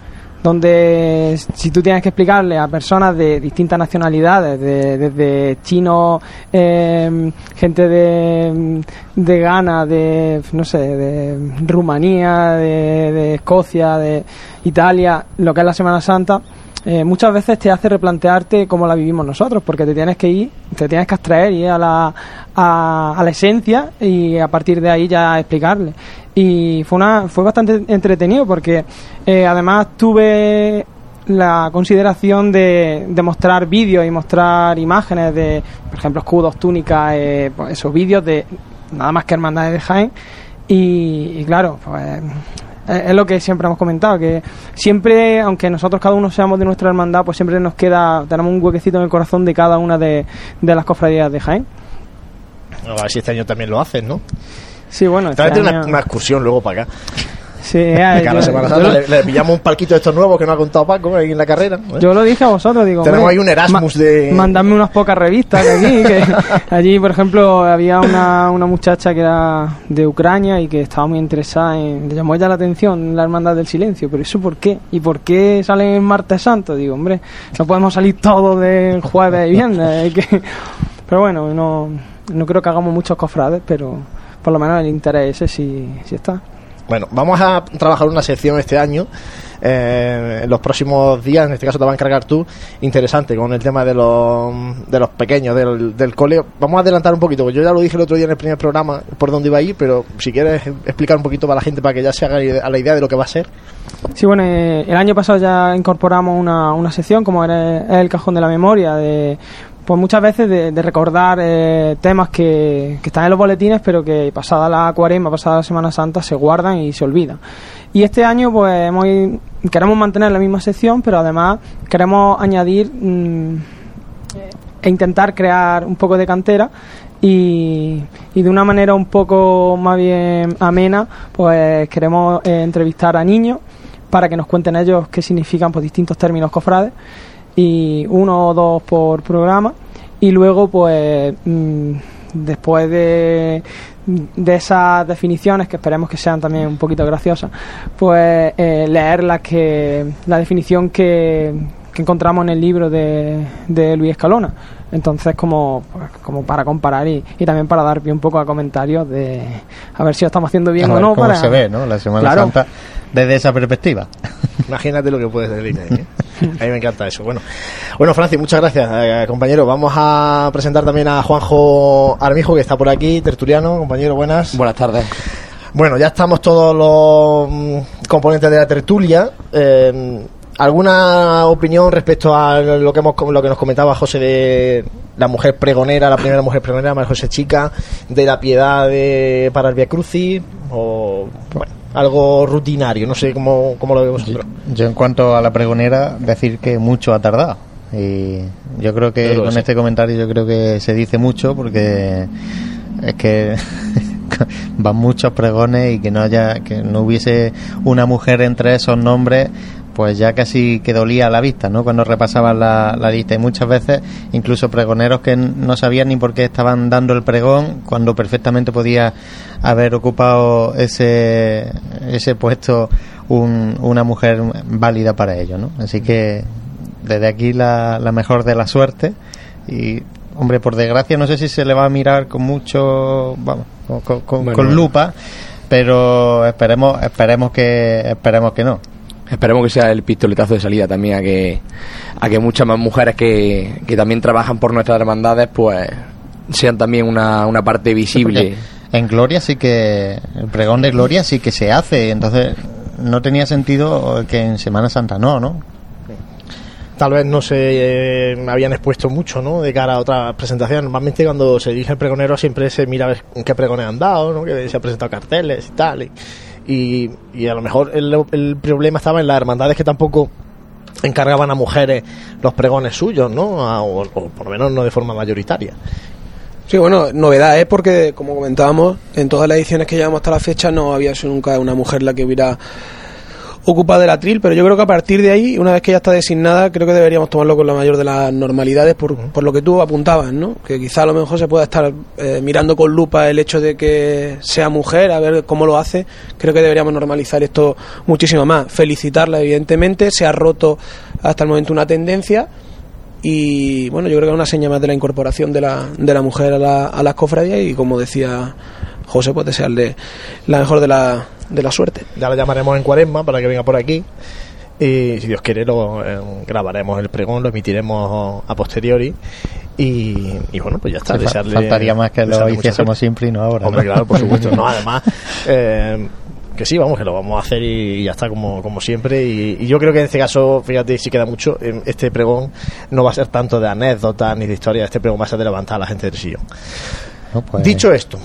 donde si tú tienes que explicarle a personas de distintas nacionalidades, de- desde chinos, eh, gente de, de Ghana, de, no sé, de Rumanía, de, Escocia, de Italia, lo que es la Semana Santa, eh, muchas veces te hace replantearte cómo la vivimos nosotros, porque te tienes que ir, te tienes que abstraer y ir a la, a, a la esencia y a partir de ahí ya explicarle. Y fue, una, fue bastante entretenido porque eh, además tuve la consideración de, de mostrar vídeos y mostrar imágenes de, por ejemplo, escudos, túnicas, eh, pues esos vídeos de nada más que hermandades de Jaén. Y, y claro, pues es es lo que siempre hemos comentado, que siempre, aunque nosotros cada uno seamos de nuestra hermandad, pues siempre nos queda, tenemos un huequecito en el corazón de cada una de, de las cofradías de Jaén. A ver si este año también lo hacen, ¿no? Sí, bueno, este Tráete una, año- una excursión luego para acá. Sí, eh, [LAUGHS] yo- Semana yo le, le pillamos un palquito de estos nuevos que nos ha contado Paco ahí en la carrera. ¿eh? Yo lo dije a vosotros, digo. Tenemos hombre, ahí un Erasmus de- Mandadme unas pocas revistas de aquí. Que [LAUGHS] allí, por ejemplo, había una, una muchacha que era de Ucrania y que estaba muy interesada en. Le llamó ya la atención la Hermandad del Silencio. ¿Pero eso por qué? ¿Y por qué salen el martes santo? Digo, hombre, no podemos salir todos del jueves y viernes. que- Pero bueno, no, no creo que hagamos muchos cofrades, pero por lo menos el interés ese sí, sí está. Bueno, vamos a trabajar una sección este año. eh, en los próximos días, en este caso te va a encargar tú, interesante, con el tema de los, de los pequeños, del, del cole. Vamos a adelantar un poquito, porque yo ya lo dije el otro día en el primer programa por dónde iba a ir, pero si quieres explicar un poquito para la gente para que ya se haga a la idea de lo que va a ser. Sí, bueno, eh, el año pasado ya incorporamos una, una sección como era el cajón de la memoria, de pues muchas veces de, recordar eh, temas que, están en los boletines, pero que pasada la cuaresma, pasada la Semana Santa, se guardan y se olvidan. Y este año, pues hemos, queremos mantener la misma sección, pero además queremos añadir mm, e intentar crear un poco de cantera y, y de una manera un poco más bien amena, pues queremos eh, entrevistar a niños para que nos cuenten ellos qué significan pues, distintos términos cofrades y uno o dos por programa y luego pues mm, después de, de esas definiciones que esperemos que sean también un poquito graciosas pues eh, leer la que la definición que, que encontramos en el libro de, de Luis Escalona entonces como pues, como para comparar y, y también para dar pie un poco a comentarios de a ver si lo estamos haciendo bien A o ver no cómo para se ve, ¿no? La Semana Claro. Santa desde esa perspectiva. Imagínate lo que puedes decir ahí. ¿eh? A mí me encanta eso. Bueno, bueno Francis, muchas gracias, eh, compañero. Vamos a presentar también a Juanjo Armijo, que está por aquí, tertuliano. Compañero, buenas. Buenas tardes. Bueno, ya estamos todos los mm, componentes de la tertulia. Eh, ¿Alguna opinión respecto a lo que hemos lo que nos comentaba José de la mujer pregonera, la primera mujer pregonera, María José Chica, de la piedad de, para el Via Crucis? O bueno, algo rutinario, no sé cómo, cómo lo vemos vosotros. Yo en cuanto a la pregonera, decir que mucho ha tardado. Y yo creo que Yo creo que con sí. este comentario yo creo que se dice mucho porque es que [LAUGHS] van muchos pregones y que no haya que no hubiese una mujer entre esos nombres pues ya casi que dolía a la vista, ¿no? Cuando repasaban la, la lista y muchas veces incluso pregoneros que no sabían ni por qué estaban dando el pregón cuando perfectamente podía haber ocupado ese ese puesto un- una mujer válida para ello, ¿no? Así que desde aquí la, la mejor de la suerte y hombre por desgracia no sé si se le va a mirar con mucho vamos con, con- con- Bueno, con lupa pero esperemos esperemos que esperemos que no Esperemos que sea el pistoletazo de salida también a que, a que muchas más mujeres que, que también trabajan por nuestras hermandades, pues sean también una, una parte visible. Porque en Gloria sí que el pregón de Gloria sí que se hace entonces no tenía sentido que en Semana Santa no no tal vez no se eh, habían expuesto mucho ¿no? de cara a otras presentaciones. Normalmente cuando se dirige el pregonero siempre se mira a ver en qué pregones han dado, ¿no? que se han presentado carteles y tal. Y, y, y a lo mejor el, el problema estaba en las hermandades que tampoco encargaban a mujeres los pregones suyos, ¿no? O, por lo menos no de forma mayoritaria. Sí, bueno, novedad es porque, como comentábamos, en todas las ediciones que llevamos hasta la fecha no había sido nunca una mujer la que hubiera ocupado el atril, pero yo creo que a partir de ahí, una vez que ya está designada, creo que deberíamos tomarlo con la mayor de las normalidades por, por lo que tú apuntabas, ¿no? Que quizá a lo mejor se pueda estar eh, mirando con lupa el hecho de que sea mujer, a ver cómo lo hace. Creo que deberíamos normalizar esto muchísimo más. Felicitarla, evidentemente, se ha roto hasta el momento una tendencia y bueno, yo creo que es una seña más de la incorporación de la, de la mujer a, la, a las cofradías y como decía José, pues desearle la mejor de la, de la suerte. Ya la llamaremos en cuaresma para que venga por aquí. Y si Dios quiere, lo eh, grabaremos el pregón, lo emitiremos a posteriori. Y, y bueno, pues ya está. Sí, desearle- faltaría más que lo hiciésemos siempre y no ahora Hombre, ¿no? claro, por supuesto. [LAUGHS] No, además, eh, que sí, vamos, que lo vamos a hacer y ya está, como, como siempre. Y, y yo creo que en este caso, fíjate, si queda mucho, eh, este pregón no va a ser tanto de anécdotas ni de historia, este pregón va a ser de levantar a la gente del sillón. No, pues, Dicho esto,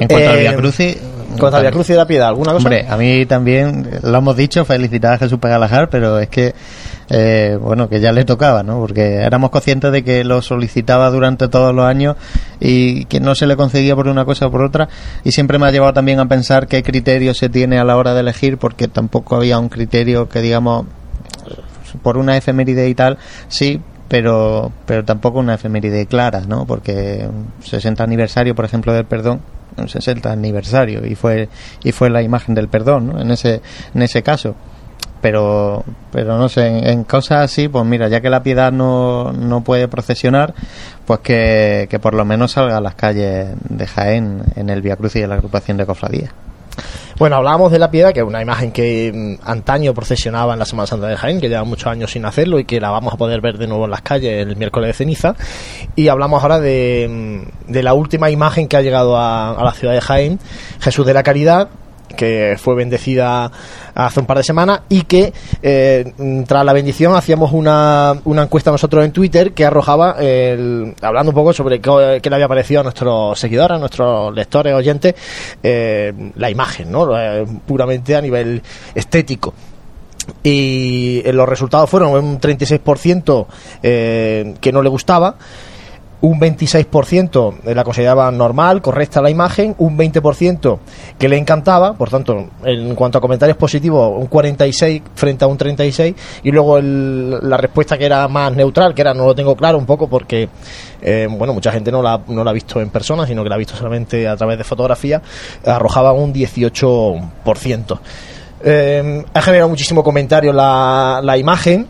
en cuanto al eh, Via Crucis contra la Cruz y la Piedad, ¿alguna cosa? Hombre, a mí también, lo hemos dicho, felicitar a Jesús Pegalajar, pero es que eh, bueno, que ya le tocaba, ¿no? Porque éramos conscientes de que lo solicitaba durante todos los años y que no se le concedía por una cosa o por otra. Y siempre me ha llevado también a pensar qué criterio se tiene a la hora de elegir, porque tampoco había un criterio que, digamos, por una efeméride y tal, sí, pero, pero tampoco una efeméride clara, ¿no? Porque 60 aniversario, por ejemplo, del perdón, 60 aniversario y fue y fue la imagen del perdón, ¿no? En ese en ese caso. Pero pero no sé, en, en cosas así, pues mira, ya que la piedad no, no puede procesionar, pues que, que por lo menos salga a las calles de Jaén en el Via Cruz y de la agrupación de cofradías. Bueno, hablábamos de la piedra, que es una imagen que mm, antaño procesionaba en la Semana Santa de Jaén, que lleva muchos años sin hacerlo y que la vamos a poder ver de nuevo en las calles el miércoles de ceniza. Y hablamos ahora de, mm, de la última imagen que ha llegado a la ciudad de Jaén, Jesús de la Caridad, que fue bendecida hace un par de semanas y que eh, tras la bendición hacíamos una, una encuesta nosotros en Twitter que arrojaba el- hablando un poco sobre qué, qué le había parecido a nuestros seguidores, a nuestros lectores, oyentes, eh, la imagen, ¿no? Eh, puramente a nivel estético y eh, los resultados fueron un 36% eh, que no le gustaba, un 26% la consideraba normal, correcta la imagen, un 20% que le encantaba, por tanto, en cuanto a comentarios positivos, un 46 frente a un 36, y luego el- la respuesta que era más neutral, que era no lo tengo claro un poco porque, eh, bueno, mucha gente no la, no la ha visto en persona, sino que la ha visto solamente a través de fotografía, arrojaba un 18%. Eh, ha generado muchísimo comentario la, la imagen.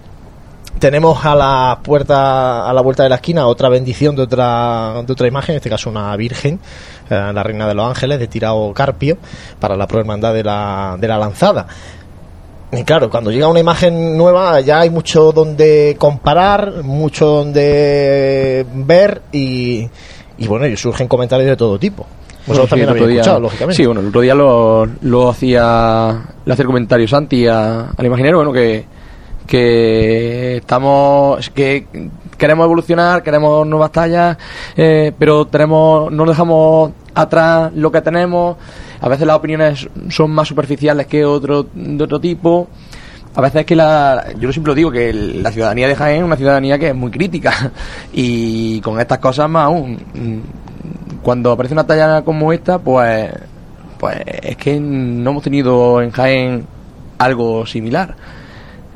Tenemos a la puerta, a la vuelta de la esquina, otra bendición de otra, de otra imagen, en este caso una virgen, eh, la reina de los ángeles, de Tirao Carpio, para la prohermandad de la, de la lanzada. Y claro, cuando llega una imagen nueva ya hay mucho donde comparar, mucho donde ver y, y bueno, y surgen comentarios de todo tipo. Vosotros Bueno, sí, también habéis día- escuchado, lógicamente. Sí, bueno, el otro día lo, lo hacía, le hacía el comentario Santi a- al imaginero, bueno, que, que estamos, que queremos evolucionar, queremos nuevas tallas, eh, pero tenemos, no dejamos atrás lo que tenemos, a veces las opiniones son más superficiales que otro, de otro tipo, a veces es que la, yo siempre lo digo que la ciudadanía de Jaén es una ciudadanía que es muy crítica. [LAUGHS] Y con estas cosas más aún. Cuando aparece una talla como esta pues pues es que no hemos tenido en Jaén algo similar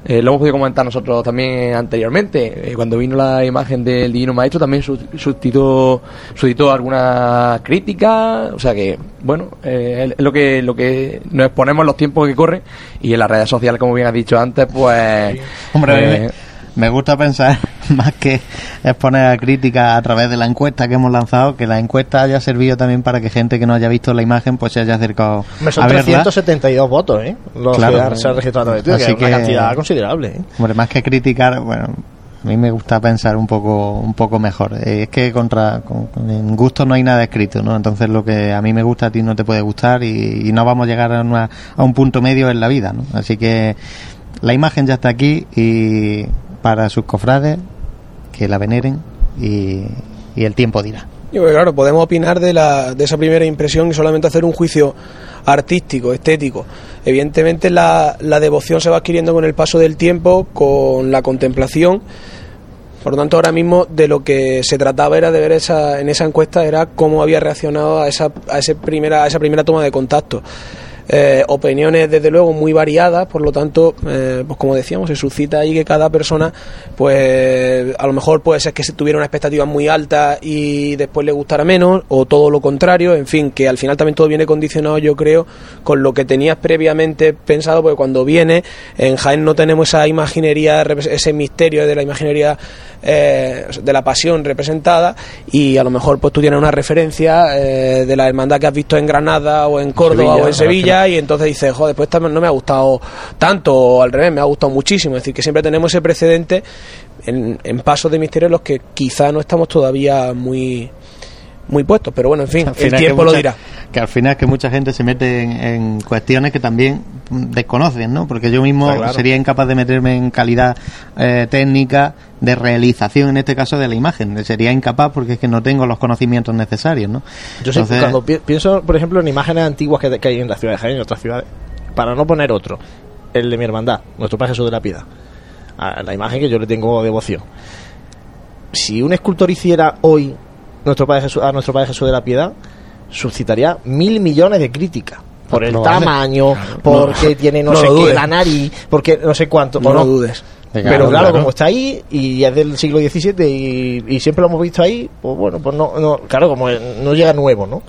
Eh, lo hemos podido comentar nosotros también anteriormente. Eh, cuando vino la imagen del Divino Maestro también su- suscitó, suscitó alguna crítica. O sea que, bueno, eh, es lo que, lo que nos exponemos en los tiempos que corren y en las redes sociales, como bien has dicho antes, pues... Hombre, eh, me, gusta pensar [LAUGHS] más que exponer a crítica a través de la encuesta que hemos lanzado, que la encuesta haya servido también para que gente que no haya visto la imagen pues se haya acercado Me son a verla. 372 votos, ¿eh? Los Claro. que se han registrado de Así que es una que- cantidad considerable, ¿eh? Hombre, más que criticar, bueno, a mí me gusta pensar un poco un poco mejor. Eh, Es que contra con- en gusto no hay nada escrito, ¿no? Entonces lo que a mí me gusta a ti no te puede gustar y, y no vamos a llegar a, una- a un punto medio en la vida, ¿no? Así que la imagen ya está aquí y para sus cofrades que la veneren y, el tiempo dirá. Y pues, claro, podemos opinar de, la, de esa primera impresión y solamente hacer un juicio artístico, estético. Evidentemente la, la devoción se va adquiriendo con el paso del tiempo, con la contemplación. Por lo tanto, ahora mismo de lo que se trataba era de ver esa, en esa encuesta era cómo había reaccionado a esa, a ese primera, a esa primera toma de contacto. Eh, opiniones desde luego muy variadas, por lo tanto, eh, pues como decíamos, se suscita ahí que cada persona, pues a lo mejor puede ser que se tuviera una expectativa muy alta y después le gustara menos, o todo lo contrario, en fin, que al final también todo viene condicionado, yo creo, con lo que tenías previamente pensado, porque cuando viene, en Jaén no tenemos esa imaginería, ese misterio de la imaginería eh, de la pasión representada, y a lo mejor pues tú tienes una referencia eh, de la hermandad que has visto en Granada o en Córdoba Sevilla, o en Sevilla y entonces dices, joder, pues no me ha gustado tanto, o al revés, me ha gustado muchísimo. Es decir, que siempre tenemos ese precedente en, en pasos de misterio en los que quizá no estamos todavía muy muy puestos, pero bueno, en fin, [LAUGHS] el tiempo lo dirá. Que al final es que mucha gente se mete en, en cuestiones que también desconocen, ¿no? Porque yo mismo claro. sería incapaz de meterme en calidad eh, técnica de realización, en este caso, de la imagen. Sería incapaz porque es que no tengo los conocimientos necesarios, ¿no? Yo Entonces- cuando pi- pienso, por ejemplo, en imágenes antiguas que, que hay en la ciudad de Jaén y en otras ciudades, para no poner otro, el de mi hermandad, nuestro Padre Jesús de la Piedad. a la imagen que yo le tengo devoción. Si un escultor hiciera hoy nuestro Padre Jesús, a nuestro Padre Jesús de la Piedad, suscitaría mil millones de críticas. Por el No tamaño, porque [LAUGHS] tiene no, No sé qué, dudes. la nariz, porque no sé cuánto. No lo dudes. Pero claro, como está ahí y es del siglo XVII y, y siempre lo hemos visto ahí, pues bueno, pues no, no claro, como no llega nuevo, ¿no?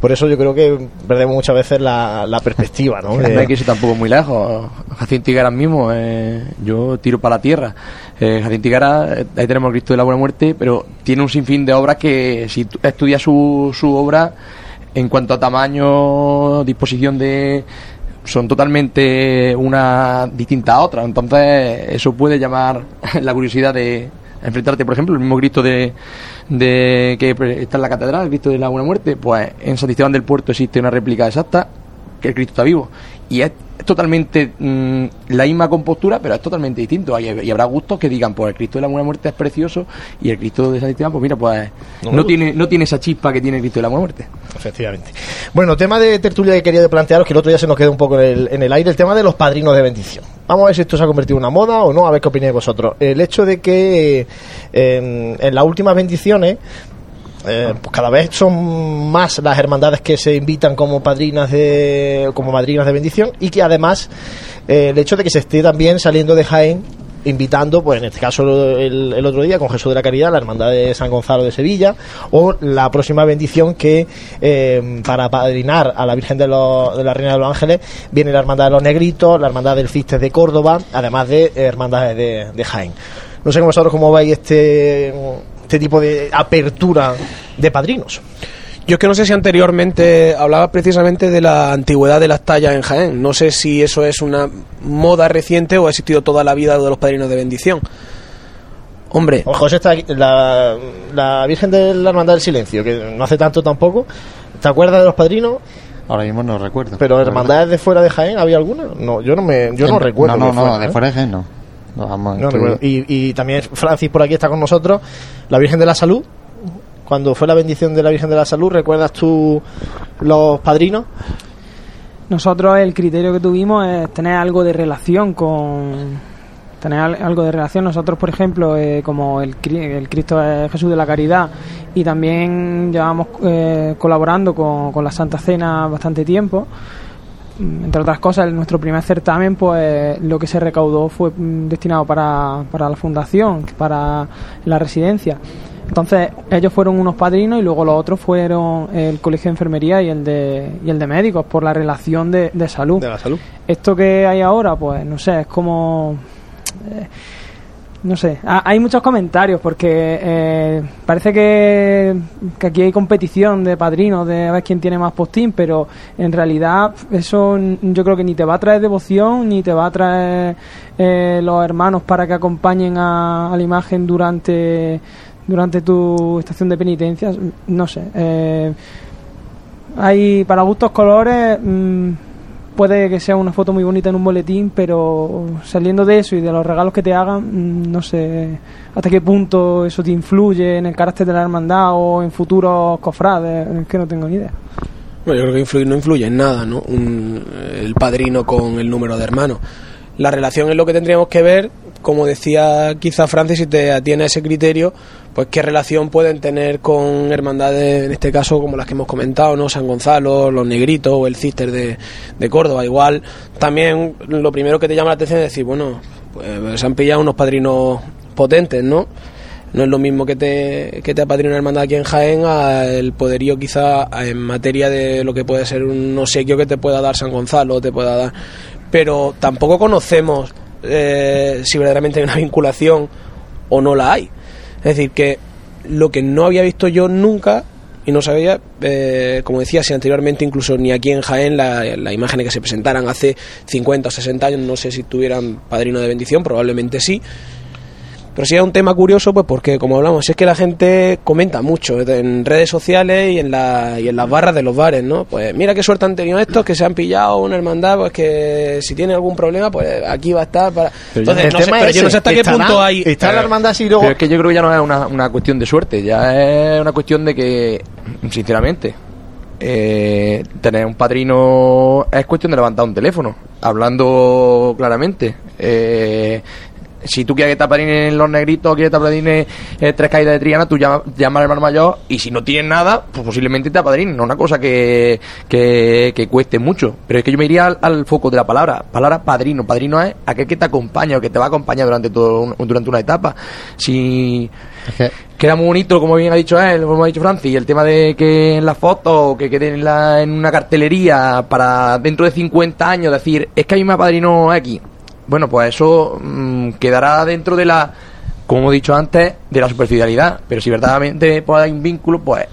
Por eso yo creo que perdemos muchas veces la, la perspectiva, ¿no? [LAUGHS] No hay que irse tampoco muy lejos. Jacinto Higuera mismo, eh, yo tiro para la tierra. Eh, Jacinto Higuera, eh, ahí tenemos Cristo de la Buena Muerte, pero tiene un sinfín de obras que si estudias su, su obra en cuanto a tamaño, disposición de son totalmente una distinta a otra. Entonces, eso puede llamar [LAUGHS] la curiosidad de enfrentarte, por ejemplo, el mismo Cristo de, de que está en la catedral, el Cristo de la Buena Muerte, pues en San Esteban del Puerto existe una réplica exacta que el Cristo está vivo. Y es totalmente mm, la misma compostura, pero es totalmente distinto. Y, y habrá gustos que digan, pues el Cristo de la Buena Muerte es precioso y el Cristo de San Esteban, pues mira, pues No tiene, no tiene esa chispa que tiene el Cristo de la Buena Muerte. Efectivamente. Bueno, tema de tertulia que quería plantearos, que el otro día se nos quedó un poco en el, en el aire, el tema de los padrinos de bendición. Vamos a ver si esto se ha convertido en una moda o no, a ver qué opináis vosotros. El hecho de que eh, en, en las últimas bendiciones, eh, pues cada vez son más las hermandades que se invitan como padrinas de como madrinas de bendición y que además eh, el hecho de que se esté también saliendo de Jaén invitando, pues en este caso el, el otro día con Jesús de la Caridad, la hermandad de San Gonzalo de Sevilla, o la próxima bendición que eh, para padrinar a la Virgen de, de la Reina de los Ángeles viene la hermandad de los Negritos, la hermandad del Fistes de Córdoba, además de hermandades de, Jaén. No sé vosotros cómo veis este, este tipo de apertura de padrinos. Yo es que no sé si anteriormente hablaba precisamente de la antigüedad de las tallas en Jaén. No sé si eso es una moda reciente o ha existido toda la vida de los padrinos de bendición. Hombre, O José está aquí, la, la Virgen de la Hermandad del Silencio, que no hace tanto tampoco. ¿Te acuerdas de los padrinos? Ahora mismo no recuerdo. Pero hermandades de fuera de Jaén, ¿había alguna? No, yo no me, yo no En- recuerdo. No, no, no, fuera, de ¿eh? fuera de Jaén no. Vamos, No. Y, y también Francis por aquí está con nosotros, la Virgen de la Salud. Cuando fue la bendición de la Virgen de la Salud, ¿recuerdas tú los padrinos? Nosotros el criterio que tuvimos es tener algo de relación con tener al- algo de relación. Nosotros, por ejemplo, eh, como el, el Cristo es Jesús de la Caridad y también llevamos eh, colaborando con, con la Santa Cena bastante tiempo. Mm, Entre otras cosas, en nuestro primer certamen, pues lo que se recaudó fue mm, destinado para, para la fundación, para la residencia. Entonces, ellos fueron unos padrinos y luego los otros fueron el Colegio de Enfermería y el de, y el de Médicos por la relación de, de salud. De la salud. Esto que hay ahora, pues no sé, es como. eh, no sé, ha- hay muchos comentarios porque eh, parece que, que aquí hay competición de padrinos, de a ver quién tiene más postín, pero en realidad eso yo creo que ni te va a traer devoción, ni te va a traer eh, los hermanos para que acompañen a, a la imagen durante, durante tu estación de penitencia. No sé. eh, hay para gustos colores. mm, puede que sea una foto muy bonita en un boletín, pero saliendo de eso y de los regalos que te hagan, mm, no sé hasta qué punto eso te influye en el carácter de la hermandad o en futuros cofrades, es que no tengo ni idea. Bueno, yo creo que influye, no influye en nada, ¿no? Un- el padrino con el número de hermanos. La relación es lo que tendríamos que ver, como decía quizá Francis, si te atiene a ese criterio, pues qué relación pueden tener con hermandades, en este caso como las que hemos comentado, ¿no? San Gonzalo, los Negritos o el Cister de, de Córdoba. Igual también lo primero que te llama la atención es decir, bueno, pues se han pillado unos padrinos potentes, ¿no? No es lo mismo que te, que te apadrina una hermandad aquí en Jaén al poderío quizá en materia de lo que puede ser un obsequio que te pueda dar San Gonzalo, te pueda dar. Pero tampoco conocemos eh, si verdaderamente hay una vinculación o no la hay. Es decir, que lo que no había visto yo nunca y no sabía, eh, como decía, si anteriormente incluso ni aquí en Jaén la- las imágenes que se presentaran hace 50 o 60 años, no sé si tuvieran padrino de bendición, probablemente sí. Pero sí es un tema curioso, pues porque, como hablamos, es que la gente comenta mucho en redes sociales y en, la, y en las barras de los bares, ¿no? Pues mira qué suerte han tenido estos, que se han pillado una hermandad, pues que si tiene algún problema, pues aquí va a estar para... Entonces, El no sé, tema pero es yo no sé ese, hasta qué ¿estará- punto hay... Está la hermandad así luego. Pero es que yo creo que ya no es una, una cuestión de suerte, ya es una cuestión de que, sinceramente, eh, tener un padrino es cuestión de levantar un teléfono, hablando claramente. Eh, si tú quieres que te apadrinen los negritos, quieres que te eh, tres caídas de Triana, tú llamas, al hermano mayor y si no tienes nada, pues posiblemente te apadrinen. No es una cosa que, que, que cueste mucho. Pero es que yo me iría al, al foco de la palabra. Palabra padrino. Padrino es aquel que te acompaña o que te va a acompañar durante, todo un- durante una etapa. Si que queda muy bonito, como bien ha dicho él, como ha dicho Francis, el tema de que en la foto, que quede en, la, en una cartelería para dentro de 50 años decir, es que a mí me apadrinó aquí. Bueno, pues eso mm, quedará dentro de la, como he dicho antes, de la superficialidad. Pero si verdaderamente pues, hay un vínculo, pues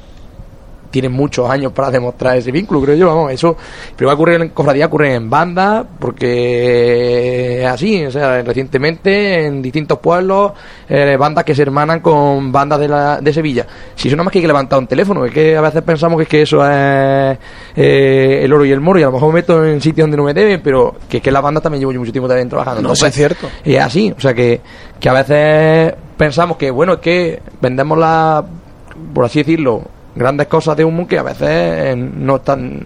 tienen muchos años para demostrar ese vínculo, creo yo, vamos, eso pero va a ocurrir en cofradía, ocurre en bandas, porque es así, o sea, recientemente en distintos pueblos, eh, bandas que se hermanan con bandas de, la, de Sevilla. Si eso nada más que hay que levantar un teléfono, es que a veces pensamos que es que eso es eh, el oro y el moro, y a lo mejor me meto en sitios donde no me deben, pero que es que la banda también llevo yo mucho tiempo también trabajando. No, Entonces, es cierto. es así, o sea que, que a veces pensamos que, bueno, es que vendemos la, por así decirlo, grandes cosas de humo que a veces eh, no es tan,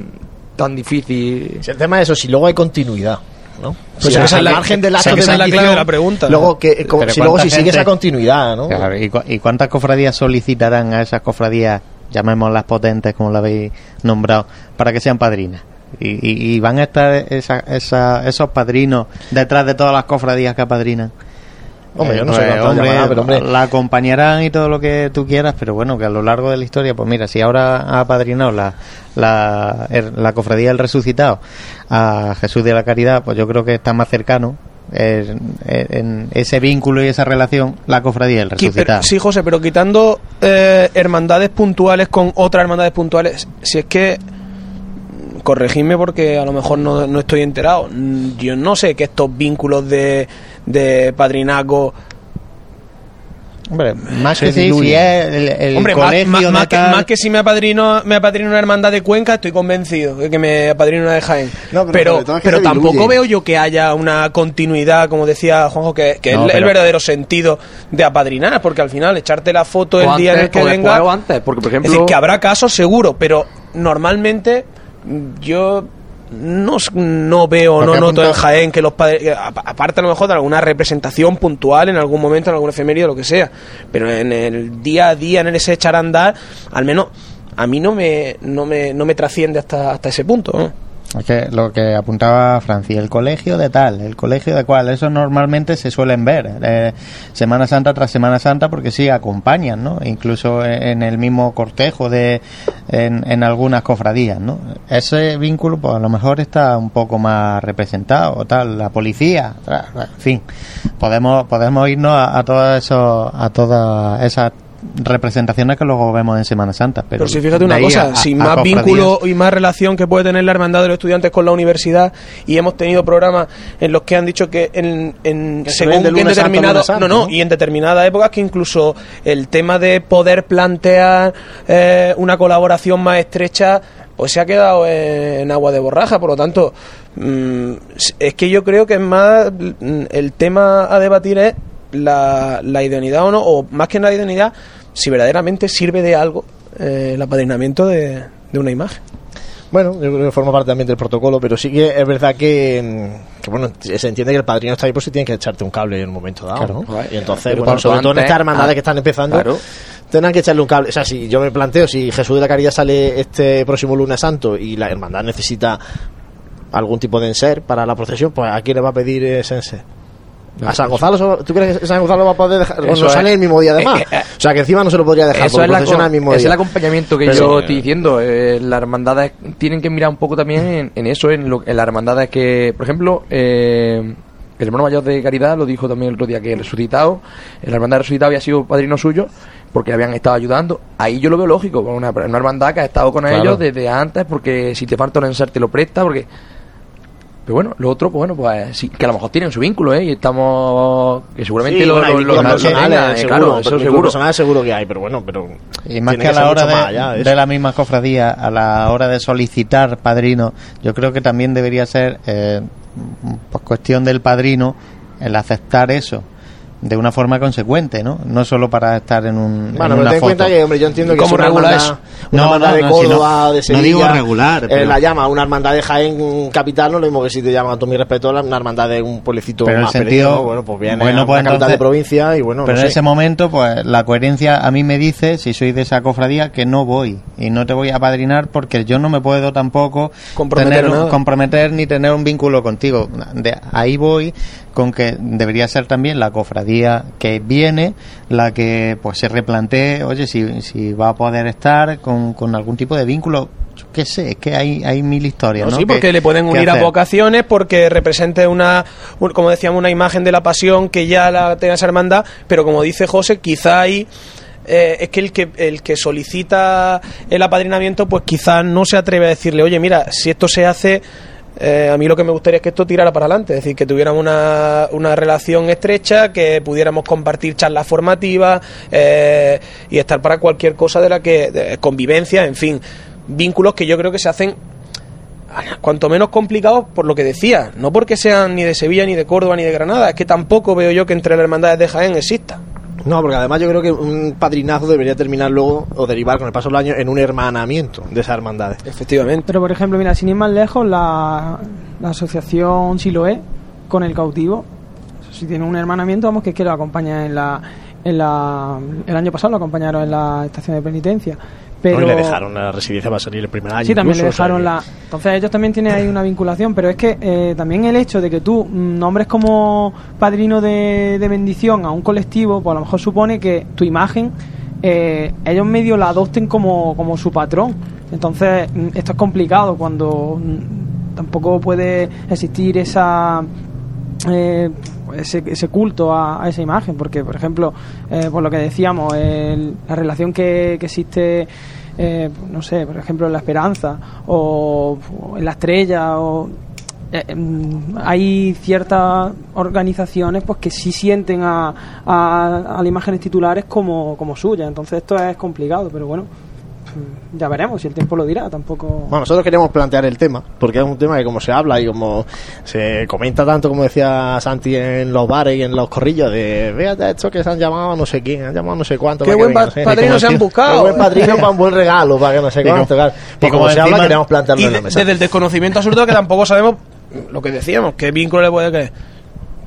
tan difícil. Si el tema es eso, si luego hay continuidad. ¿no? Pues Si esa es al la- margen del acto de es la clave de la pregunta. Luego, que, si luego si ¿cuánta sigue esa continuidad, ¿no? Claro, ¿y, cu- y cuántas cofradías solicitarán a esas cofradías, llamémoslas potentes como la habéis nombrado, para que sean padrinas? Y, y- y van a estar esa- esa- esos padrinos detrás de todas las cofradías que apadrinan. Hombre, yo no sé cuántos hombre, llamará, pero, hombre. la acompañarán y todo lo que tú quieras, pero bueno, que a lo largo de la historia, pues mira, si ahora ha apadrinado la, la, la cofradía del resucitado a Jesús de la Caridad, pues yo creo que está más cercano en, en ese vínculo y esa relación la cofradía del resucitado. sí, José, pero quitando eh, hermandades puntuales con otras hermandades puntuales, si es que corregidme porque a lo mejor no, no estoy enterado. Yo no sé que estos vínculos de, de padrinazgo. Hombre, más que sí, si es el, el Hombre, más, colegio más- que, tal- más que si me apadrino, me apadrino una hermandad de Cuenca, estoy convencido de que me apadrino una de Jaén. No, pero pero es pero tampoco veo yo que haya una continuidad, como decía Juanjo, que, que No, es el verdadero sentido de apadrinar, porque al final echarte la foto el día en el que venga. o antes, porque por Es ejemplo... decir, que habrá casos seguro, pero normalmente yo no, no veo, no noto en Jaén que los padres, aparte a lo mejor de alguna representación puntual en algún momento, en algún efemérido, lo que sea, pero en el día a día, en ese echar a andar, al menos a mí no me, no me, no me trasciende hasta, hasta ese punto. ¿no? Es que lo que apuntaba Francis, el colegio de tal, el colegio de cual, eso normalmente se suelen ver eh, Semana Santa tras Semana Santa porque sí acompañan, ¿no? Incluso en el mismo cortejo de en, en algunas cofradías, ¿no? Ese vínculo, pues a lo mejor está un poco más representado, o tal, la policía, en fin, podemos podemos irnos a, a todas a todas esas representaciones que luego vemos en Semana Santa, pero, Pero, si fíjate una cosa, a- sin a más vínculo y más relación que puede tener la hermandad de los estudiantes con la universidad, y hemos tenido programas en los que han dicho que en, en Que según que en determinado, no, ¿no? y en determinadas épocas que incluso el tema de poder plantear eh, una colaboración más estrecha pues se ha quedado en agua de borraja, por lo tanto, mm, es que yo creo que es más mm, el tema a debatir es la, la idoneidad o no, o más que la idoneidad, si verdaderamente sirve de algo eh, el apadrinamiento de, de una imagen. Bueno, yo creo que forma parte también del protocolo, pero sí que es verdad que, mm, que, bueno, se entiende que el padrino está ahí por si tiene que echarte un cable en un momento dado, Claro. ¿no? Y entonces, bueno, sobre todo en estas hermandades ah, que están empezando, claro. tendrán que echarle un cable. O sea, si yo me planteo, si Jesús de la Caridad sale este próximo lunes santo y la hermandad necesita algún tipo de enser para la procesión, pues ¿a quién le va a pedir ese enser? ¿A San Gonzalo? ¿Tú crees que San Gonzalo va a poder dejar? Eso no es. sale el mismo día además. Eh, eh, o sea, que encima no se lo podría dejar Eso porque es, la el mismo es el acompañamiento que Pero- yo estoy diciendo. Eh, las hermandades tienen que mirar un poco también en, en eso, en, lo, en las hermandades que, por ejemplo, eh, el hermano mayor de Caridad lo dijo también el otro día que el resucitado, el hermandad resucitado había sido padrino suyo porque le habían estado ayudando. Ahí yo lo veo lógico, una, una hermandad que ha estado con Claro. ellos desde antes, porque si te falta un enser te lo presta, porque pero bueno, lo otro, pues bueno, pues sí, que a lo mejor tienen su vínculo, ¿eh? Y estamos. que seguramente Sí, lo, bueno, hay lo, vínculos lo- lo personales, tengan, eh, claro, eso seguro. personales seguro que hay, pero bueno, pero Y más que a la hora de, allá la misma cofradía, a la hora de solicitar padrino, yo creo que también debería ser eh, pues cuestión del padrino el aceptar eso. De una forma consecuente, ¿no? No solo para estar en un. Bueno, en pero una ten en cuenta que, hombre, yo entiendo que ¿Cómo es una regula hermandad, eso? una No, hermandad no, de no, si Córdoba no- o de no Sevilla. digo regular, eh, pero- la llama una hermandad de Jaén capital, no lo mismo que si te llaman a todo mi respeto, una hermandad de un pueblecito Pero el más sentido- pequeño, bueno, pues viene bueno, a pues una capital de provincia y bueno, Pero no en sé. ese momento, pues la coherencia a mí me dice, si soy de esa cofradía, que no voy y no te voy a padrinar porque yo no me puedo tampoco Comprometer tener un- nada. comprometer ni tener un vínculo contigo. De ahí voy con que debería ser también la cofradía que viene la que pues se replantee, oye, si, si va a poder estar con, con algún tipo de vínculo. Qué sé, es que hay, hay mil historias. No, ¿no? sí, que- porque le pueden unir a vocaciones, porque represente una, un- como decíamos, una imagen de la pasión que ya la tenga esa hermandad, pero como dice José, quizá ahí eh, es que el que el que solicita el apadrinamiento, pues quizás no se atreve a decirle, oye, mira, si esto se hace, eh, a mí lo que me gustaría es que esto tirara para adelante, es decir, que tuviéramos una, una relación estrecha, que pudiéramos compartir charlas formativas eh, y estar para cualquier cosa de la que, convivencia, en fin, vínculos que yo creo que se hacen cuanto menos complicados por lo que decía, no porque sean ni de Sevilla, ni de Córdoba, ni de Granada, es que tampoco veo yo que entre las hermandades de Jaén exista. No, porque además yo creo que un padrinazo debería terminar luego o derivar con el paso del año en un hermanamiento de esas hermandades. Efectivamente. Pero por ejemplo, mira, sin ir más lejos, la, la asociación Siloé con el cautivo, si tiene un hermanamiento, vamos, que es que lo acompaña en la, en la. El año pasado lo acompañaron en la estación de penitencia. Pero, Hoy le dejaron la residencia salir el primer año. Sí, también le incluso, o sea dejaron la. Entonces ellos también tienen ahí una vinculación, pero es que eh, también el hecho de que tú nombres como padrino de, de bendición a un colectivo, pues a lo mejor supone que tu imagen eh, ellos medio la adopten como, como su patrón. Entonces mm, esto es complicado cuando mm, tampoco puede existir esa eh, ese, ese culto a, a esa imagen, porque por ejemplo, eh, por lo que decíamos, el- la relación que, que existe, eh, no sé, por ejemplo, en la esperanza o, en la estrella o eh, em, hay ciertas organizaciones pues que sí sienten a, a, las imágenes titulares como, como suya entonces esto es complicado pero bueno ya veremos si el tiempo lo dirá tampoco Bueno, nosotros queríamos plantear el tema, porque es un tema que como se habla y como se comenta tanto, como decía Santi, en los bares y en los corrillos, de, fíjate esto que se han llamado no sé quién, han llamado no sé cuánto. Qué que buen no sé, padrino se han buscado. Qué buen padrino [LAUGHS] para un buen regalo, para que no sé cuánto. claro. y Pues como, como se habla, queríamos plantearlo Y en la mesa. desde el desconocimiento absoluto que tampoco sabemos lo que decíamos, qué vínculo le puede creer.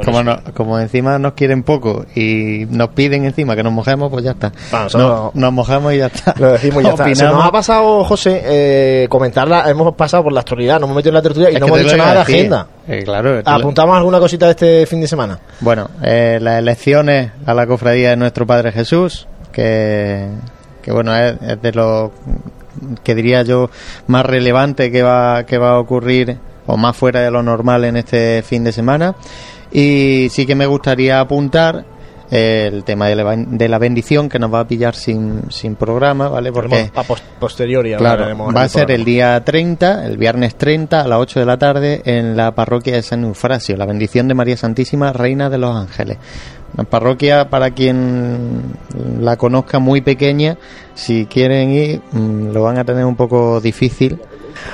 Como, no- como encima nos quieren poco y nos piden encima que nos mojemos, pues ya está. Bueno, nosotros- No- nos mojamos y ya está. Lo decimos y ya está. Se nos ha pasado, José, eh, comentarla. Hemos pasado por la actualidad, nos hemos metido en la tertulia y Es no hemos dicho nada de a decir. agenda. Eh, claro. ¿Apuntamos alguna cosita de este fin de semana? Bueno, eh, las elecciones a la cofradía de nuestro Padre Jesús, que, que bueno, es, es de lo que diría yo más relevante que va, que va a ocurrir o más fuera de lo normal en este fin de semana. Y sí que me gustaría apuntar el tema de la, de la bendición que nos va a pillar sin, sin programa, ¿vale? Porque a pos- posteriori Claro, va a ser el día 30, el viernes 30 a las 8 de la tarde en la parroquia de San Eufrasio, la bendición de María Santísima, Reina de los Ángeles. Una parroquia, para quien la conozca, muy pequeña, si quieren ir, mm, lo van a tener un poco difícil.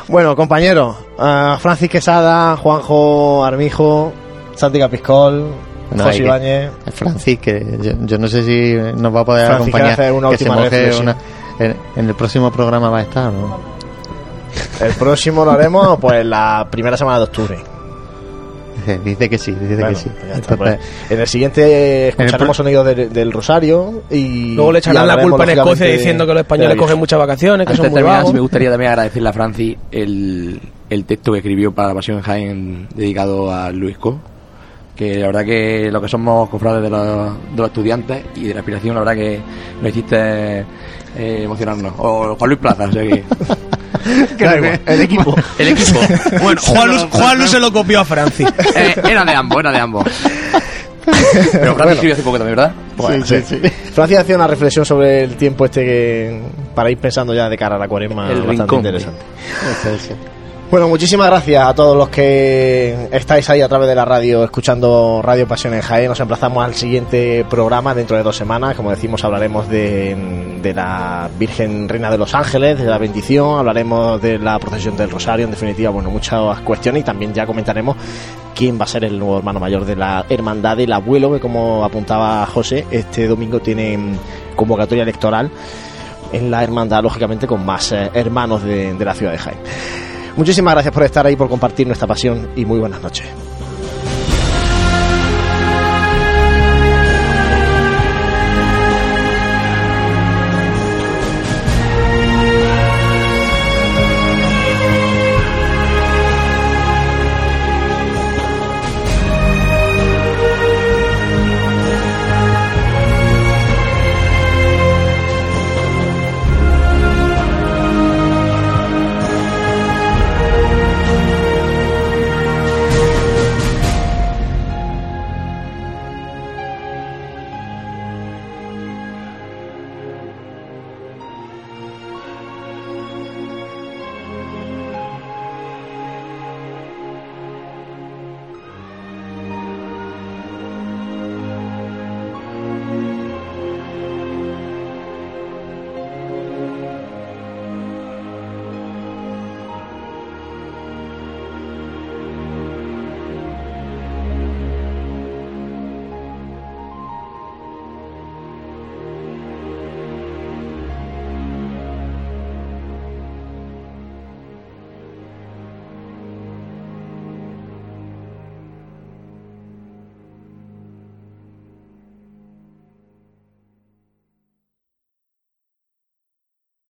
Bueno, compañeros, ah, Francis Quesada, Juanjo Armijo, Santi Capiscol, No, José Ibáñez. Francis, que yo, yo no sé si nos va a poder Francis, acompañar. hacer una que se última moje una- en, en el próximo programa va a estar, ¿no? El próximo lo haremos pues la primera semana de octubre. Dice que sí, dice Bueno, que sí. pues ya está, Entonces, pues. en el siguiente escucharemos pro- sonidos del, del Rosario y Luego le echarán la culpa en Escocia diciendo que los españoles cogen muchas vacaciones, que Antes son de muy terminar, me gustaría también agradecerle a Francis el, el texto que escribió para la Pasión en Jaén dedicado a Luis Co. Que la verdad que lo que somos cofrades de los, de los estudiantes y de la aspiración, la verdad que nos hiciste eh, emocionarnos. O Juan Luis Plaza, o sea que. [LAUGHS] El equipo. El equipo. Bueno, Juan Luis, Juan Luis se lo copió a Francis. Eh, era de ambos, era de ambos. Pero Francis escribió hace poco también, ¿verdad? Bueno, sí, Francis hacía una reflexión sobre el tiempo este que para ir pensando ya de cara a la cuaresma El bastante rincón. interesante. Bueno, muchísimas gracias a todos los que estáis ahí a través de la radio escuchando Radio Pasión en Jaén. Nos emplazamos al siguiente programa dentro de dos semanas. Como decimos, hablaremos de, la Virgen Reina de los Ángeles, de la bendición, hablaremos de la procesión del Rosario, en definitiva, bueno, muchas cuestiones y también ya comentaremos quién va a ser el nuevo hermano mayor de la hermandad del abuelo, que como apuntaba José, este domingo tiene convocatoria electoral en la hermandad, lógicamente, con más eh, hermanos de, de la ciudad de Jaén. Muchísimas gracias por estar ahí, por compartir nuestra pasión y muy buenas noches.